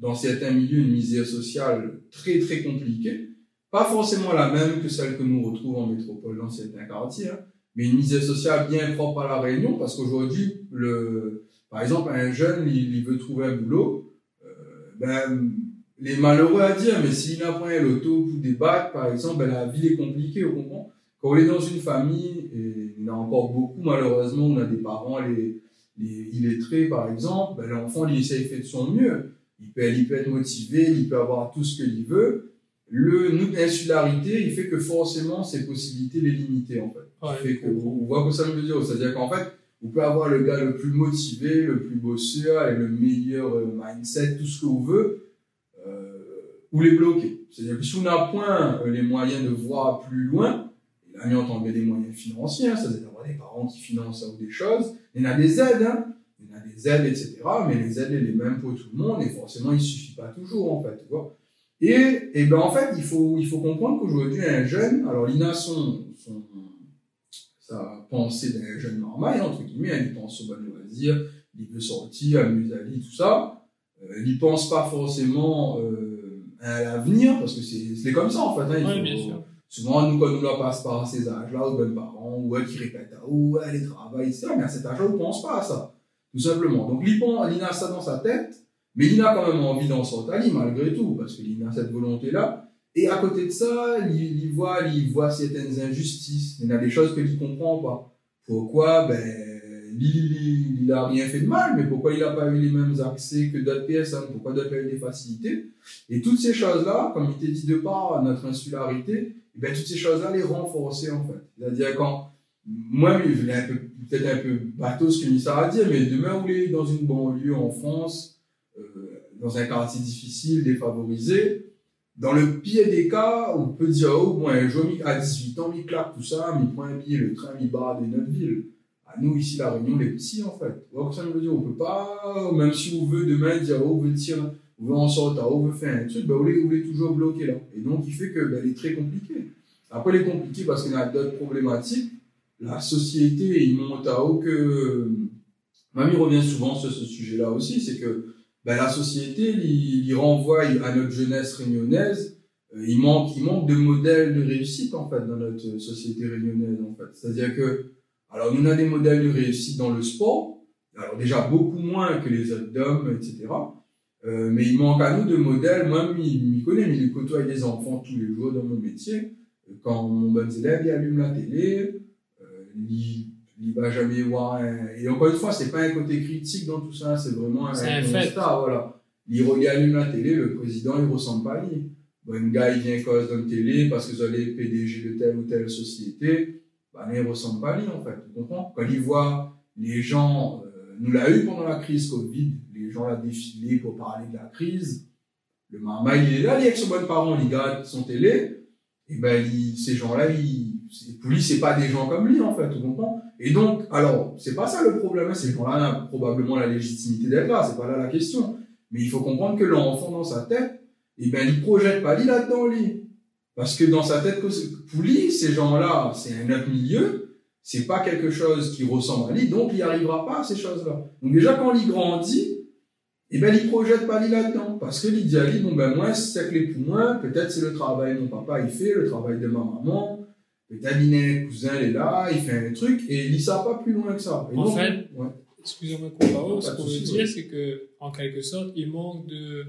[SPEAKER 1] dans certains milieux, une misère sociale très, très compliquée pas forcément la même que celle que nous retrouvons en métropole dans certains quartiers, hein, mais une misère sociale bien propre à la Réunion, parce qu'aujourd'hui, le, par exemple, un jeune, il, veut trouver un boulot, euh, ben, les malheureux à dire, mais s'il n'a pas l'auto pour des bacs, par exemple, ben, la vie est compliquée, vous comprenez Quand on est dans une famille, et il y en a encore beaucoup, malheureusement, on a des parents, les, les illettrés, par exemple, ben, l'enfant, il essaye de faire de son mieux. Il peut, il peut être motivé, il peut avoir tout ce qu'il veut. Le, l'insularité, il fait que forcément, ses possibilités les limiter, en fait.
[SPEAKER 2] Ouais,
[SPEAKER 1] fait que, on voit que ça veut dire. C'est-à-dire qu'en fait, vous pouvez avoir le gars le plus motivé, le plus bosseur, et le meilleur euh, mindset, tout ce que vous voulez, euh, ou les bloquer. C'est-à-dire que si on n'a point euh, les moyens de voir plus loin, là, on entend des moyens financiers, hein, c'est-à-dire d'avoir des parents qui financent ça ou des choses, il y en a des aides, hein, des aides, etc., mais les aides, elles sont les mêmes pour tout le monde, et forcément, il suffit pas toujours, en fait, tu vois. Et, et ben, en fait, il faut, il faut comprendre qu'aujourd'hui, un jeune, alors l'INA, son, son, sa pensée d'un jeune normal, entre guillemets, hein, il pense au bon loisir, il veut sortir, amuser à vie, tout ça. Euh, il pense pas forcément euh, à l'avenir, parce que c'est comme ça, en fait. Hein, il
[SPEAKER 2] Ouais,
[SPEAKER 1] faut-
[SPEAKER 2] bien sûr.
[SPEAKER 1] Souvent, nous, quand nous là passe par ces âges-là, aux bonnes parents, ou qui répètent, ah, ouais, les travail, etc. Mais à cet âge-là, on ne pense pas à ça. Tout simplement. Donc, l'INA ça dans sa tête, mais l'INA a quand même envie d'en sortir, malgré tout, parce que l'INA a cette volonté-là. Et à côté de ça, il, voit, il voit certaines injustices. Il y a des choses que il comprend pas. Pourquoi? Ben, il, il a rien fait de mal, mais pourquoi il n'a pas eu les mêmes accès que d'autres personnes? Pourquoi d'autres ont eu des facilités? Et toutes ces choses-là, comme il t'est dit de par notre insularité, eh ben, toutes ces choses-là les renforcer, en fait. C'est-à-dire quand, moi, je peu, peut-être un peu bateau ce que Missa a dit, mais demain, vous êtes dans une banlieue en France, euh, dans un quartier difficile, défavorisé, dans le pire des cas, on peut dire, oh, bon, un jeune à 18 ans, il claque tout ça, il prend un billet, le train, il barre de notre ville. À nous, ici, la Réunion, les petits, en fait. Donc, ça veut dire, on peut pas, même si on veut demain dire, oh, on veut on veut en sortir, on veut faire un truc, ben, on est, on est toujours bloqué là. Et donc, il fait que, ben, est très compliquée. Après, elle est compliquée parce qu'il y a d'autres problématiques. La société, il monte à haut que, Mamie revient souvent sur ce sujet-là aussi, c'est que, ben, la société, il, renvoie à notre jeunesse réunionnaise, euh, il manque, il manque de modèles de réussite, en fait, dans notre société réunionnaise, en fait. C'est-à-dire que, alors, on a des modèles de réussite dans le sport, alors déjà beaucoup moins que les autres hommes, etc. Euh, mais il manque à nous de modèles. Moi, il m'y connaît, mais il côtoie des enfants tous les jours dans mon métier. Quand mon bon élève, il allume la télé, euh, il, va jamais voir un... Et encore une fois, c'est pas un côté critique dans tout ça, c'est vraiment un,
[SPEAKER 2] un
[SPEAKER 1] constat, voilà. Il, re- il allume la télé, le président, il ressemble pas à lui. Un gars, il vient cause la télé parce que vous allez PDG de telle ou telle société, bah, il ressemble pas à lui, en fait. Tu comprends? Quand il voit les gens, euh, nous l'a eu pendant la crise Covid, les gens là défilé pour parler de la crise. Le maman, il est là, il est avec son bon parent, il regarde son télé, et ben, il- ces gens-là, ils, pour lui, c'est pas des gens comme lui, en fait, tu comprends? Et donc, alors, c'est pas ça le problème, hein, ces gens-là probablement la légitimité d'être là, c'est pas là la question. Mais il faut comprendre que l'enfant, dans sa tête, et ben, il projette pas lui là-dedans, lui. Parce que dans sa tête, pour lui, ces gens-là, c'est un autre milieu, c'est pas quelque chose qui ressemble à lui, donc il n'y arrivera pas à ces choses-là. Donc déjà, quand il grandit, eh ben, il projette pas lui là-dedans. Parce que il dit à lui, bon, ben, moi, c'est que les poumons, peut-être c'est le travail mon papa, il fait, le travail de ma maman, il est un cousin, il est là, il fait un truc, et il ne sort pas plus loin que ça. Et
[SPEAKER 2] En
[SPEAKER 1] donc,
[SPEAKER 2] fait,
[SPEAKER 1] ouais.
[SPEAKER 2] excusez-moi ce qu'on veut dire,
[SPEAKER 1] ouais.
[SPEAKER 2] c'est que, en quelque sorte, il manque de,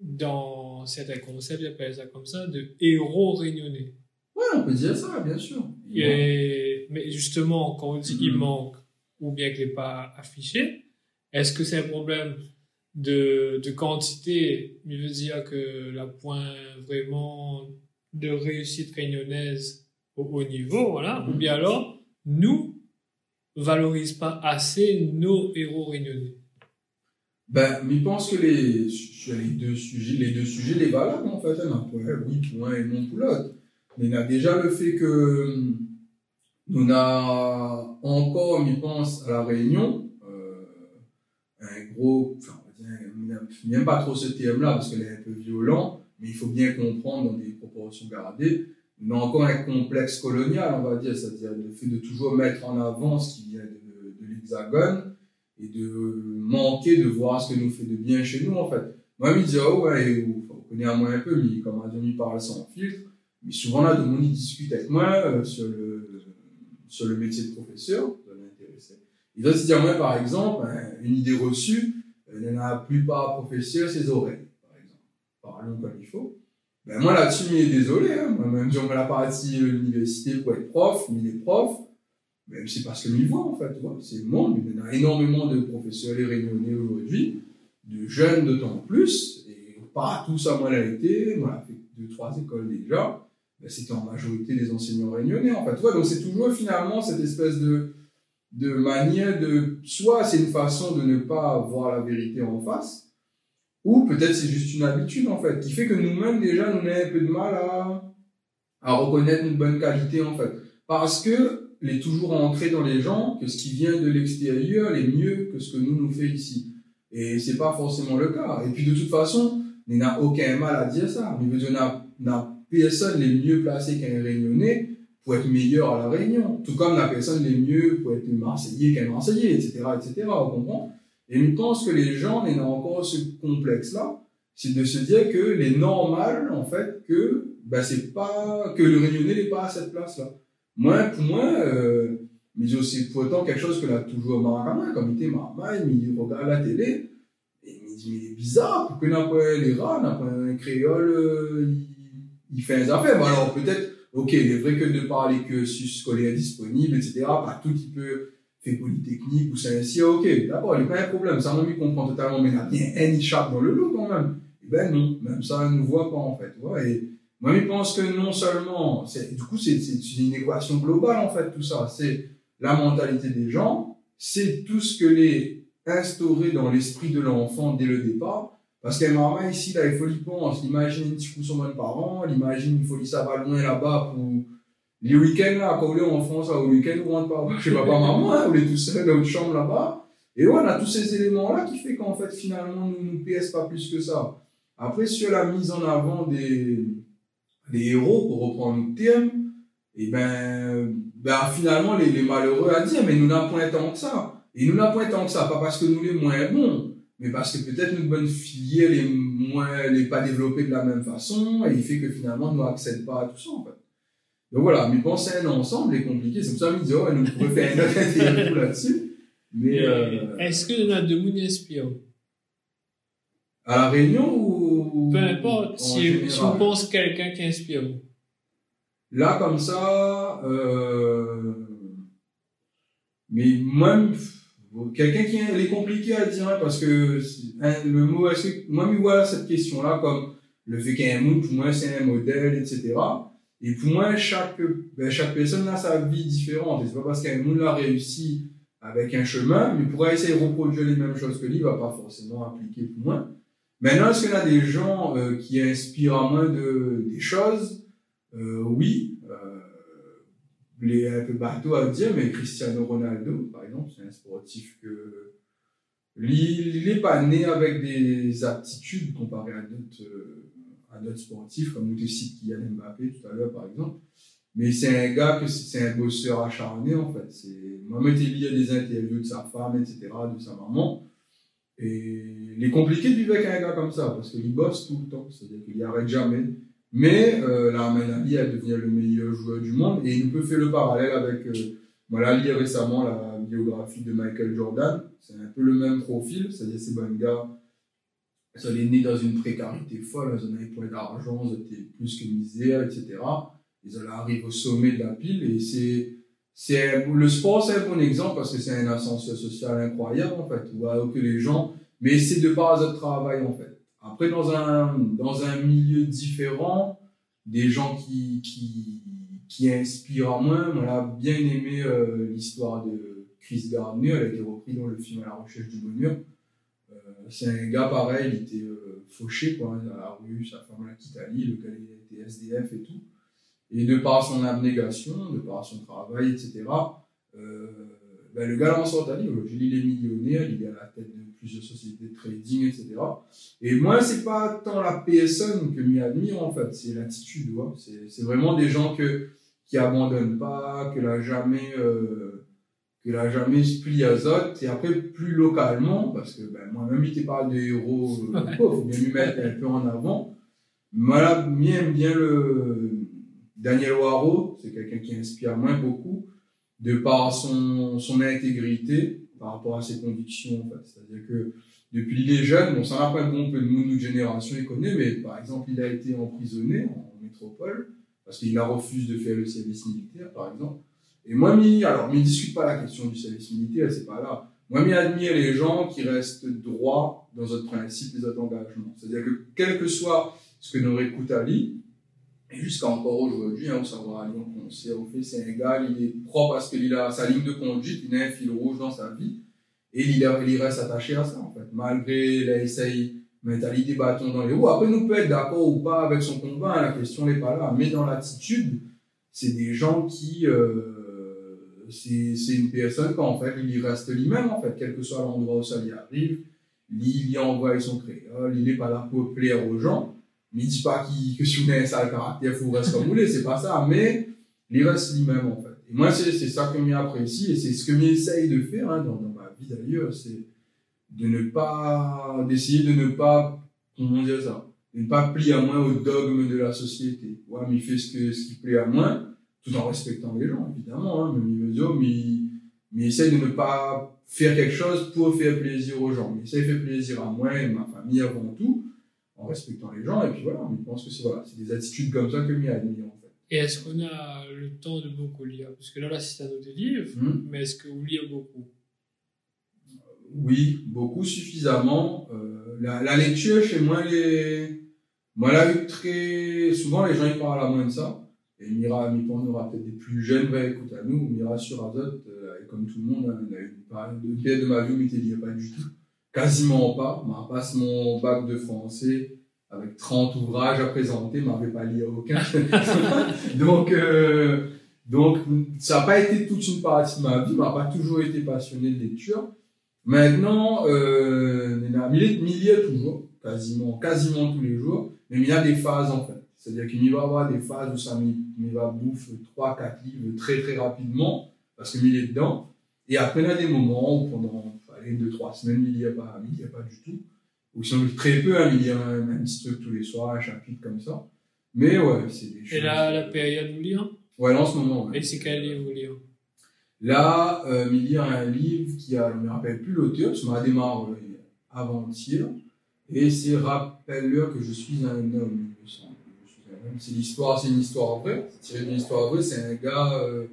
[SPEAKER 2] dans certains concepts, j'appelle ça comme ça, de héros réunionnais.
[SPEAKER 1] Ouais, on peut dire ça, bien sûr.
[SPEAKER 2] Et, mais justement, quand on dit il
[SPEAKER 1] Mhm.
[SPEAKER 2] manque, ou bien qu'il n'est pas affiché, est-ce que c'est un problème de, de quantité, mais veut dire que la point vraiment de réussite réunionnaise au haut niveau, voilà,
[SPEAKER 1] Mhm.
[SPEAKER 2] ou bien alors, nous, valorise pas assez nos héros réunionnais.
[SPEAKER 1] Ben, mais je pense que les, sur les deux sujets, les deux sujets, les valables, en fait, a pour oui, pour un et non pour l'autre. Mais il y a déjà le fait que, hum, nous a encore, je pense, à la Réunion, euh, un gros, enfin, on va on n'aime- pas trop ce terme-là parce qu'il est un peu violent, mais il faut bien comprendre dans des proportions gardées. A encore un complexe colonial, on va dire, c'est-à-dire le fait de toujours mettre en avant ce qui vient de, l'Hexagone et de manquer de voir ce que nous fait de bien chez nous, en fait. Moi, il dit, oh, ouais, et, on connaît un peu, mais comme Adam, il parle sans filtre. Mais souvent, là, de monde, il discute avec moi euh, sur, le, sur le métier de professeur, ça m'intéressait. Il doit se dire, moi, par exemple, hein, une idée reçue, euh, la plupart professeurs, ses oreilles, par exemple. parlons comme il faut. Ben moi là-dessus, est désolé. Hein. Moi, même sur la partie de l'université pour être prof, mais les profs, même c'est parce que m'y voit en fait. C'est le monde. Il y en a énormément de professeurs réunionnais aujourd'hui, de jeunes d'autant plus, et pas tous à moi l'a été. Moi, j'ai fait deux, trois écoles déjà. Ben, c'était en majorité des enseignants réunionnais en fait. donc c'est toujours finalement cette espèce de de manière de soit c'est une façon de ne pas voir la vérité en face ou peut-être c'est juste une habitude en fait qui fait que nous-mêmes déjà nous avons un peu de mal à à reconnaître une bonne qualité en fait parce que il est toujours ancré dans les gens que ce qui vient de l'extérieur est mieux que ce que nous nous fait ici et c'est pas forcément le cas et puis de toute façon il n'a aucun mal à dire ça mais on n'a personne n'est mieux placé qu'un réunionnais pour être meilleur à la Réunion. Tout comme la personne l'est mieux pour être Marseillais qu'un Marseillais, etc., etc., on comprend. Et je pense que les gens n'ont encore ce complexe-là, c'est de se dire que les normal, en fait, que, ben, c'est pas, que le Réunionnais n'est pas à cette place-là. Moi, pour moi, euh, mais c'est pourtant quelque chose que là, toujours Maracana, comme il était Maramaï, il regarde la télé, et il me dit, mais il est bizarre, pourquoi n'a pas les rats, n'a pas un créole, il, il, fait des affaires. Bon, alors, peut-être, ok, il est vrai que de parler que sur scolaire disponible, etc., pas tout qui peut polytechnique ou ainsi, ok, d'accord, il n'y a pas un problème, ça on comprend totalement, mais il y a un dans le lot quand même. Et eh ben non, même ça, ne nous voit pas en fait. Ouais, et moi, je pense que non seulement, du coup, c'est une équation globale en fait, tout ça. C'est la mentalité des gens, c'est tout ce que les instaurer dans l'esprit de l'enfant dès le départ, parce qu'elle m'a ici, là, il faut y penser. Imagine une discussion de parents, imagine, il faut ça va loin là-bas pour les week-ends, là, quand on est en France, là, au week-end, on rentre pas chez papa, maman, hein, on est tout seul dans notre chambre là-bas. Et voilà, tous ces éléments-là qui fait qu'en fait, finalement, nous ne PS pas plus que ça. Après, sur la mise en avant des, des héros, pour reprendre le terme, et eh ben, ben, finalement, les, les malheureux à dire, mais nous n'avons point tant que ça. Et nous n'avons point tant que ça, pas parce que nous les moins bons, mais parce que peut-être notre bonne filière est moins, n'est pas développée de la même façon, et il fait que finalement, nous n'accèdons pas à tout ça, en fait. Donc voilà, mais penser un ensemble est compliqué, c'est pour ça que je me dis, oh, nous pourrions faire un autre interview là-dessus. Mais,
[SPEAKER 2] euh... Est-ce que a de moun inspire?
[SPEAKER 1] À la Réunion ou?
[SPEAKER 2] Peu importe, si, si on pense quelqu'un qui inspire.
[SPEAKER 1] Là, comme ça, euh, mais moi, Quelqu'un qui est compliqué à dire hein, parce que hein, le mot, est-ce que moi, je vois cette question-là comme le fait qu'il y ait un monde, pour moi, c'est un modèle, etc. Et pour moi, chaque, ben, chaque personne a sa vie différente. Et c'est pas parce qu'un monde l'a réussi avec un chemin, mais pourrait essayer de reproduire les mêmes choses que lui, il va pas forcément appliquer pour moi. Maintenant, est-ce a des gens euh, qui inspirent à moins de, des choses? Euh, Oui. Euh, les un peu bateau à dire, mais Cristiano Ronaldo, par exemple, c'est un sportif que il n'est pas né avec des aptitudes comparées à d'autres euh, à d'autres sportifs, comme nous cite Kylian Mbappé tout à l'heure, par exemple. Mais c'est un gars que c'est un bosseur acharné, en fait. C'est, moi, j'ai lié des interviews de sa femme, etc., de sa maman. Et il est compliqué de vivre avec un gars comme ça, parce qu'il bosse tout le temps. C'est-à-dire qu'il n'y arrête jamais. Mais euh, la Ali a devenu le meilleur joueur du monde et il peut faire le parallèle avec, euh, voilà, récemment la biographie de Michael Jordan. C'est un peu le même profil, c'est-à-dire ces bons gars, ils sont nés dans une précarité folle, ils n'avaient pas d'argent, ils étaient plus que misère, etc. Ils arrivent au sommet de la pile et c'est le sport c'est un bon exemple parce que c'est un ascenseur social incroyable en fait où que les gens mais c'est de base de travail en fait après, dans un, milieu différent, des gens qui, qui, qui inspirent moins, on a bien aimé euh, l'histoire de Chris Gardner, elle a été reprise dans le film la recherche du bonheur. Euh, c'est un gars pareil, il était euh, fauché quoi, à la rue, sa femme l'a quitté à Lille, le gars était SDF et tout. Et de par son abnégation, de par son travail, etc., ben, le gars en sort à Lille. Aujourd'hui, il est millionnaire, il est à la tête de plusieurs sociétés de trading, etc. Et moi, c'est pas tant la PSN que m'y admire, en fait, c'est l'attitude, C'est vraiment des gens que, qui abandonnent pas, que la jamais, euh, que la jamais Zot. Et après, plus localement, parce que, ben, moi-même, il pas de héros, il faut bien lui mettre un peu en avant. Moi, j'aime bien le, Daniel Waro, c'est quelqu'un qui inspire moins beaucoup, de par son, son intégrité, par rapport à ses convictions, en fait. C'est-à-dire que depuis il est jeune, bon, ça n'a pas bon peu de monde, de génération, il connaît, mais par exemple, il a été emprisonné en métropole parce qu'il a refusé de faire le service militaire, par exemple. Et moi, mi, alors, mais discute pas la question du service militaire, c'est pas là. Moi, mi admire les gens qui restent droits dans notre principe et notre engagement. C'est-à-dire que, quel que soit ce que nous écoute Ali, et jusqu'à encore aujourd'hui, hein, on savoir aller en concert, au fait, c'est un gars, il est propre parce qu'il a sa ligne de conduite, il a un fil rouge dans sa vie, et il, reste attaché à ça, en fait. Malgré l'essaye mentalité bâton dans les roues. Après, nous peut être d'accord ou pas avec son combat, hein, la question n'est pas là. Mais dans l'attitude, c'est des gens qui, euh, c'est une personne quand en fait, il y reste lui-même, en fait, quel que soit l'endroit où ça lui arrive. Il y envoie son créole, il n'est pas là pour plaire aux gens. Mais il dit pas que si vous avez un sale caractère, il faut rester comme vous c'est pas ça. Mais il reste lui-même, en fait. Et moi, c'est ça que j'apprécie et c'est ce que j'essaye de faire hein, dans, dans ma vie d'ailleurs. C'est de ne pas, d'essayer de ne pas, comment dire ça, de ne pas plier à moins au dogme de la société. Ouais, il fait ce, qui plaît à moins, tout en respectant les gens, évidemment, hein, mais, mais, mais essaye de ne pas faire quelque chose pour faire plaisir aux gens. Mais essaye de faire plaisir à moi et ma famille avant tout, en respectant les gens, et puis voilà, je pense que c'est voilà, des attitudes comme ça que m'y admire, en fait.
[SPEAKER 2] Et est-ce qu'on a le temps de beaucoup lire? Parce que là, là, c'est un autre livre, hmm. mais est-ce que vous lisez beaucoup?
[SPEAKER 1] Oui, beaucoup, suffisamment. Euh, la, la, lecture, chez moi, les... moi, la très souvent, les gens ils parlent à moins de ça. Et Mira, mi on aura peut-être des plus jeunes, bah, écoute à nous, Mira sur Azot, euh, comme tout le monde, hein, on a eu pas de de ma vie, mais t'es pas du tout. Quasiment pas. Je passe mon bac de français avec 30 ouvrages à présenter, je n'avais pas lu aucun. donc, euh, donc, ça n'a pas été toute une partie de ma vie, je pas toujours été passionné de lecture. Maintenant, euh, il milliers toujours, quasiment, quasiment tous les jours, mais il y a des phases en fait. C'est-à-dire qu'il va y avoir des phases où ça va bouffer 3, 4 livres très très rapidement, parce que il est dedans. Et après, il y a des moments où pendant allez, 2, 3 semaines, il n'y a pas, il y a pas du tout. Ou sinon, très peu, hein, il y a un, un petit truc tous les soirs, un chapitre comme ça. Mais ouais, c'est des
[SPEAKER 2] choses. Et là, la période vous lire?
[SPEAKER 1] Ouais, en ce moment.
[SPEAKER 2] Et c'est quel livre vous lire?
[SPEAKER 1] Là, euh, il y a un livre qui a, je ne me rappelle plus l'auteur, parce m'a démarré euh, avant-hier, et c'est Rappelle-leur que je suis un homme, il me semble. C'est l'histoire, c'est une histoire vraie, c'est tiré d'une histoire vraie, c'est un gars, euh,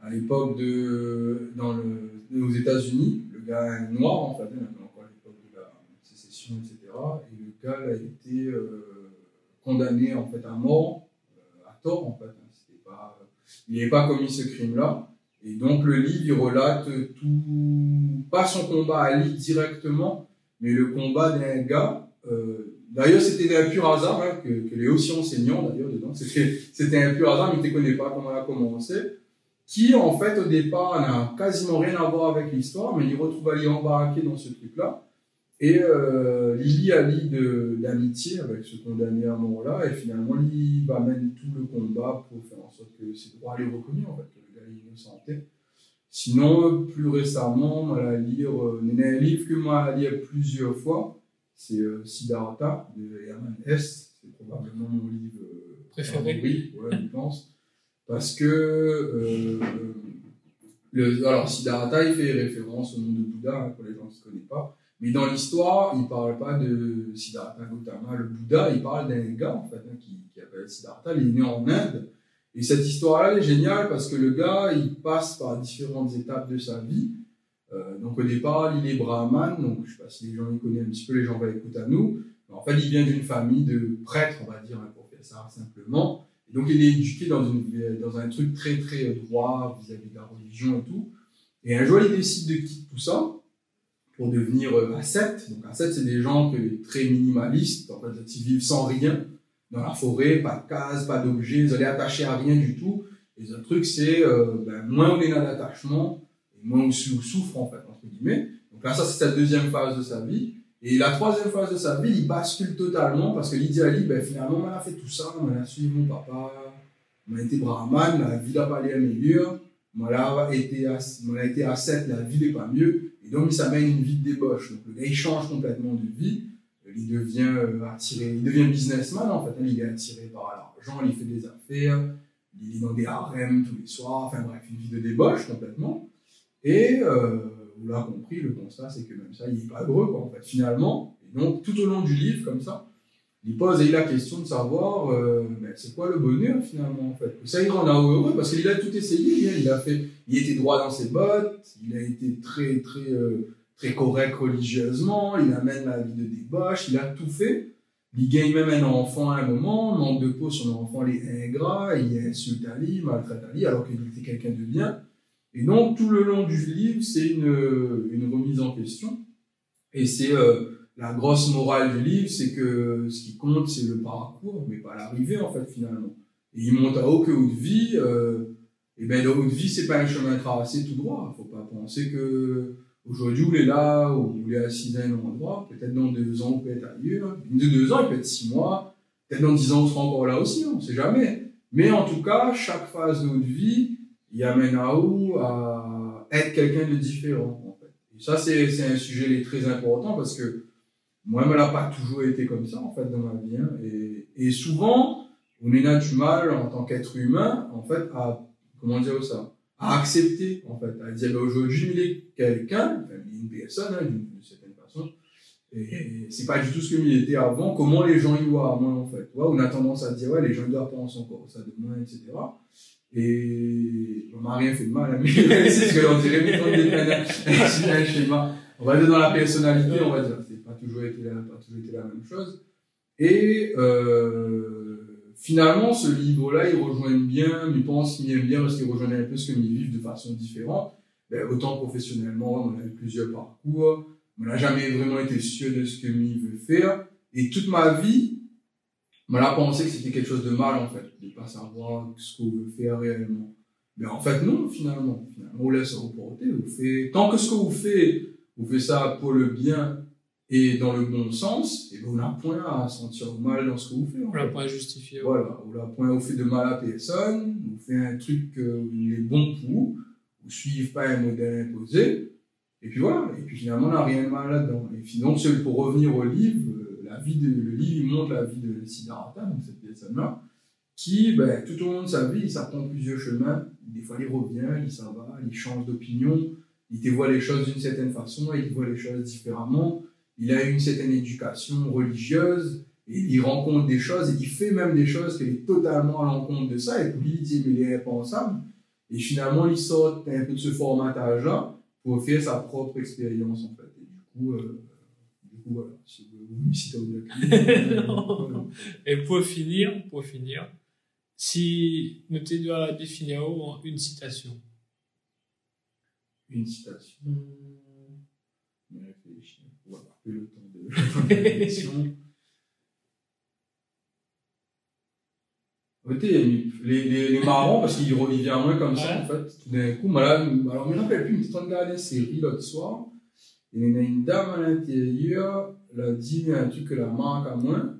[SPEAKER 1] à l'époque de, dans le, aux États-Unis, le gars noir, en fait, hein, encore à l'époque de la sécession, etc. Et le gars a été euh, condamné, en fait, à mort, euh, à tort, en fait. Hein, il n'avait pas commis ce crime-là. Et donc le livre, il relate tout, pas son combat à lui directement, mais le combat d'un gars. D'ailleurs, c'était un pur hasard, hein, que, que les aussi enseignants d'ailleurs dedans. C'était un pur hasard, mais tu ne connais pas comment elle a commencé. Qui, en fait, au départ, n'a quasiment rien à voir avec l'histoire, mais il retrouve Ali embarqué dans ce truc-là. Et euh, il lie Ali d'amitié avec ce condamné à mort-là, et finalement, il va mener tout le combat pour faire en sorte que ses droits aient reconnus, en fait santé. Sinon, plus récemment, lire, euh, un livre que moi, j'ai lu plusieurs fois, c'est euh, Siddhartha de Hermann Hesse. C'est probablement mon livre euh,
[SPEAKER 2] préféré.
[SPEAKER 1] Oui, ouais, je pense. Parce que, euh, le, alors, Siddhartha, il fait référence au nom de Bouddha, hein, pour les gens qui ne se connaissent pas. Mais dans l'histoire, il ne parle pas de Siddhartha Gautama, le Bouddha, il parle d'un gars, en fait, hein, qui, qui appelle Siddhartha. Il est né en Inde. Et cette histoire-là est géniale parce que le gars, il passe par différentes étapes de sa vie. Euh, donc au départ, il est brahman, donc je sais pas si les gens le connaissent un petit peu, les gens vont écouter à nous. Mais en fait, il vient d'une famille de prêtres, on va dire, hein, pour faire ça simplement. Et donc il est éduqué dans, une, dans un truc très très droit vis-à-vis de la religion et tout. Et un jour, il décide de quitter tout ça pour devenir euh, ascète. Donc ascète, c'est des gens que, très minimalistes, en fait, ils vivent sans rien dans la forêt, pas de case, pas d'objet, vous allez attacher à rien du tout. Et le truc, c'est euh, ben, moins on est dans l'attachement, moins on souffre, en fait, entre guillemets. Donc là, ça, c'est sa deuxième phase de sa vie. Et la troisième phase de sa vie, il bascule totalement parce que l'idéaliste, ben, finalement, on a fait tout ça, on a suivi mon papa, on a été brahman, la vie n'a pas allé meilleure, on a été, on a été ascète, la vie n'est pas mieux, et donc ça mène une vie de débauche. Donc le il change complètement de vie, il devient euh, attiré, il devient businessman en fait, hein. il est attiré par l'argent, il fait des affaires, il est dans des harems tous les soirs, enfin bref, une vie de débauche complètement. Et euh, vous l'avez compris, le constat, c'est que même ça, il n'est pas heureux, quoi, en fait, finalement. Et donc, tout au long du livre, comme ça, il pose la question de savoir, euh, c'est quoi le bonheur, finalement, en fait? Ça, il rend heureux, parce qu'il a tout essayé, il a fait, il était droit dans ses bottes, il a été très, très, euh, très correct religieusement, il amène la vie de débauche, il a tout fait. Il gagne même un enfant à un moment, manque de peau, son enfant est ingrat, il insulte Ali, maltraite Ali, alors qu'il était quelqu'un de bien. Et donc, tout le long du livre, c'est une, une remise en question. Et c'est euh, la grosse morale du livre, c'est que ce qui compte, c'est le parcours, mais pas l'arrivée, en fait, finalement. Et il monte à haut que haute vie. Euh, et bien, la haute vie, c'est pas un chemin tracé tout droit. Faut pas penser que aujourd'hui, vous êtes là, ou vous êtes assis à un endroit. Peut-être dans deux ans, vous pouvez être ailleurs. De deux ans, il peut être six mois. Peut-être dans dix ans, vous serez encore là aussi, on sait jamais. Mais en tout cas, chaque phase de votre vie, il amène à où à être quelqu'un de différent, en fait. Et ça, c'est un sujet très important parce que moi, elle n'a pas toujours été comme ça, en fait, dans ma vie. Hein. Et, souvent, on est du mal, en tant qu'être humain, en fait, à, comment dire ça, à accepter, en fait, à dire, bah, aujourd'hui, il est quelqu'un, une personne, hein, d'une certaine façon, et, c'est pas du tout ce que était avant, comment les gens y voient moi, en fait. Ouais, on a tendance à dire, ouais, les gens doivent penser encore ça de moi, etc. Et on m'a rien fait de mal, hein, mais c'est ce que l'on dirait, mais on est un schéma. On va dire dans la personnalité, on va dire, c'est pas toujours été la, pas toujours été la même chose. Et euh, finalement, ce livre-là, il rejoint bien, il pense qu'il aime bien parce qu'il rejoint un peu ce que nous vivons de façon différente. Ben, autant professionnellement, on a eu plusieurs parcours, on n'a jamais vraiment été sûr de ce que Mie veut faire. Et toute ma vie, on a pensé que c'était quelque chose de mal, en fait, de pas savoir ce qu'on veut faire réellement. Mais en fait, non, finalement. finalement on laisse reporter. Vous fait... Tant que ce que vous faites, vous faites ça pour le bien et dans le bon sens, et ben, on n'a point à sentir mal dans ce que vous faites.
[SPEAKER 2] On n'a point à justifier.
[SPEAKER 1] Voilà, on n'a point à faire de mal à personne, vous faites un truc qui est bon pour vous, vous suivez pas un modèle imposé, et puis voilà, et puis finalement on n'a rien de mal là-dedans. Et puis donc, pour revenir au livre, la vie de, la vie de Siddhartha, donc cette personne-là, qui, ben, tout au long de sa vie, il s'apprend plusieurs chemins. Des fois, il revient, il s'en va, il change d'opinion, il voit les choses d'une certaine façon et il voit les choses différemment. Il a une certaine éducation religieuse et il rencontre des choses et il fait même des choses qui est totalement à l'encontre de ça et puis il dit mais il est impensable. Et finalement, il sort un peu de ce formatage-là pour faire sa propre expérience en fait. Et du coup, euh, du coup voilà.
[SPEAKER 2] Et pour finir, pour finir, si nous te dois définir en une citation.
[SPEAKER 1] Une citation. Je réfléchir. On va pas le temps de réflexion. les, les, les marrons, parce qu'il revient moins comme ça, en fait. Tout d'un coup, moi, alors, je me rappelle plus, une une série l'autre soir. Il y a une dame à l'intérieur, elle a dit un truc que la marque à moins.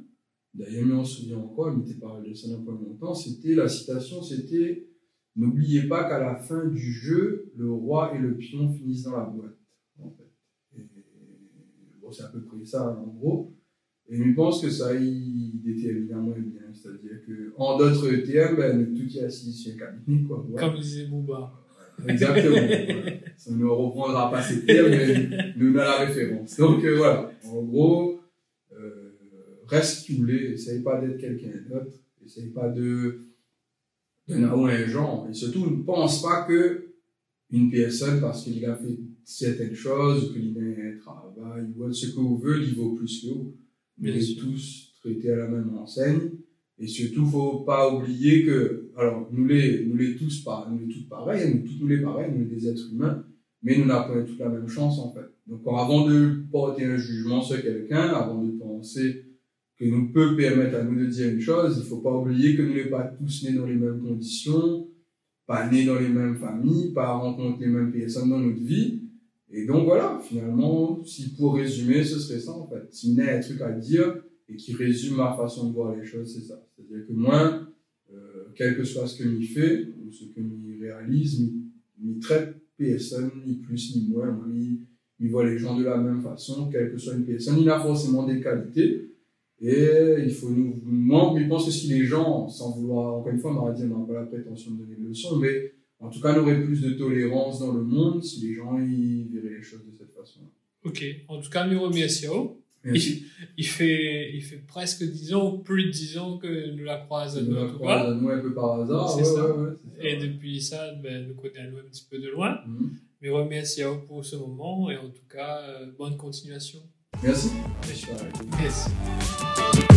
[SPEAKER 1] D'ailleurs, on se souvient encore, elle m'était parlé de ça dans pas longtemps. C'était, la citation, c'était N'oubliez pas qu'à la fin du jeu, le roi et le pion finissent dans la boîte. En fait. bon, c'est à peu près ça, en gros. Et je pense que ça y évidemment bien. C'est-à-dire que, en d'autres termes, ben, tout est assis sur un cabinet, quoi.
[SPEAKER 2] Comme disait Bouba.
[SPEAKER 1] Exactement. Ça ne reprendra pas ces termes, mais nous a la référence. Donc euh, voilà, en gros, euh, reste qui voulez, essaye pas d'être quelqu'un d'autre, essaye pas de d'un un genre, et surtout ne pense pas que une personne, parce qu'il a fait certaines choses, qu'il a un travail, ou ce que vous voulez, il vaut plus que vous. Mais tous traités à la même enseigne, et surtout, faut pas oublier que, alors, nous les, nous les tous, nous les tous pareils, nous tous nous les pareils, nous les des êtres humains, mais nous n'avons pas toute la même chance, en fait. Donc, avant de porter un jugement sur quelqu'un, avant de penser que nous peut permettre à nous de dire une chose, il faut pas oublier que nous n'sommes pas tous nés dans les mêmes conditions, pas nés dans les mêmes familles, pas rencontré les mêmes personnes dans notre vie. Et donc voilà, finalement, si pour résumer, ce serait ça en fait. Si y a un truc à dire et qui résume ma façon de voir les choses, c'est ça. C'est-à-dire que moi, quel que soit ce que m'y fait, ou ce que m'y réalise, m'y traite personne, ni plus ni moins. Moi, m'y voit les gens de la même façon, quelle que soit une personne. Il a forcément des qualités. Et il faut nous, moi, je pense que si les gens, sans vouloir, encore une fois, on n'a pas la prétention de donner des leçons, mais En tout cas, on aurait plus de tolérance dans le monde si les gens y verraient les choses de cette façon.
[SPEAKER 2] Ok. En tout cas, mi remercions.
[SPEAKER 1] Merci.
[SPEAKER 2] Il fait, il fait presque 10 ans, ou plus de 10 ans que nous la croisons,
[SPEAKER 1] On
[SPEAKER 2] en
[SPEAKER 1] la à nous un peu par hasard. Ouais,
[SPEAKER 2] ça.
[SPEAKER 1] ouais, ouais, ça.
[SPEAKER 2] Et depuis ça, ben, nous connaissons un petit peu de loin.
[SPEAKER 1] Mhm.
[SPEAKER 2] Mais remercions pour ce moment et en tout cas, euh, bonne continuation.
[SPEAKER 1] Merci.
[SPEAKER 2] Merci.
[SPEAKER 1] Ouais.
[SPEAKER 2] Merci.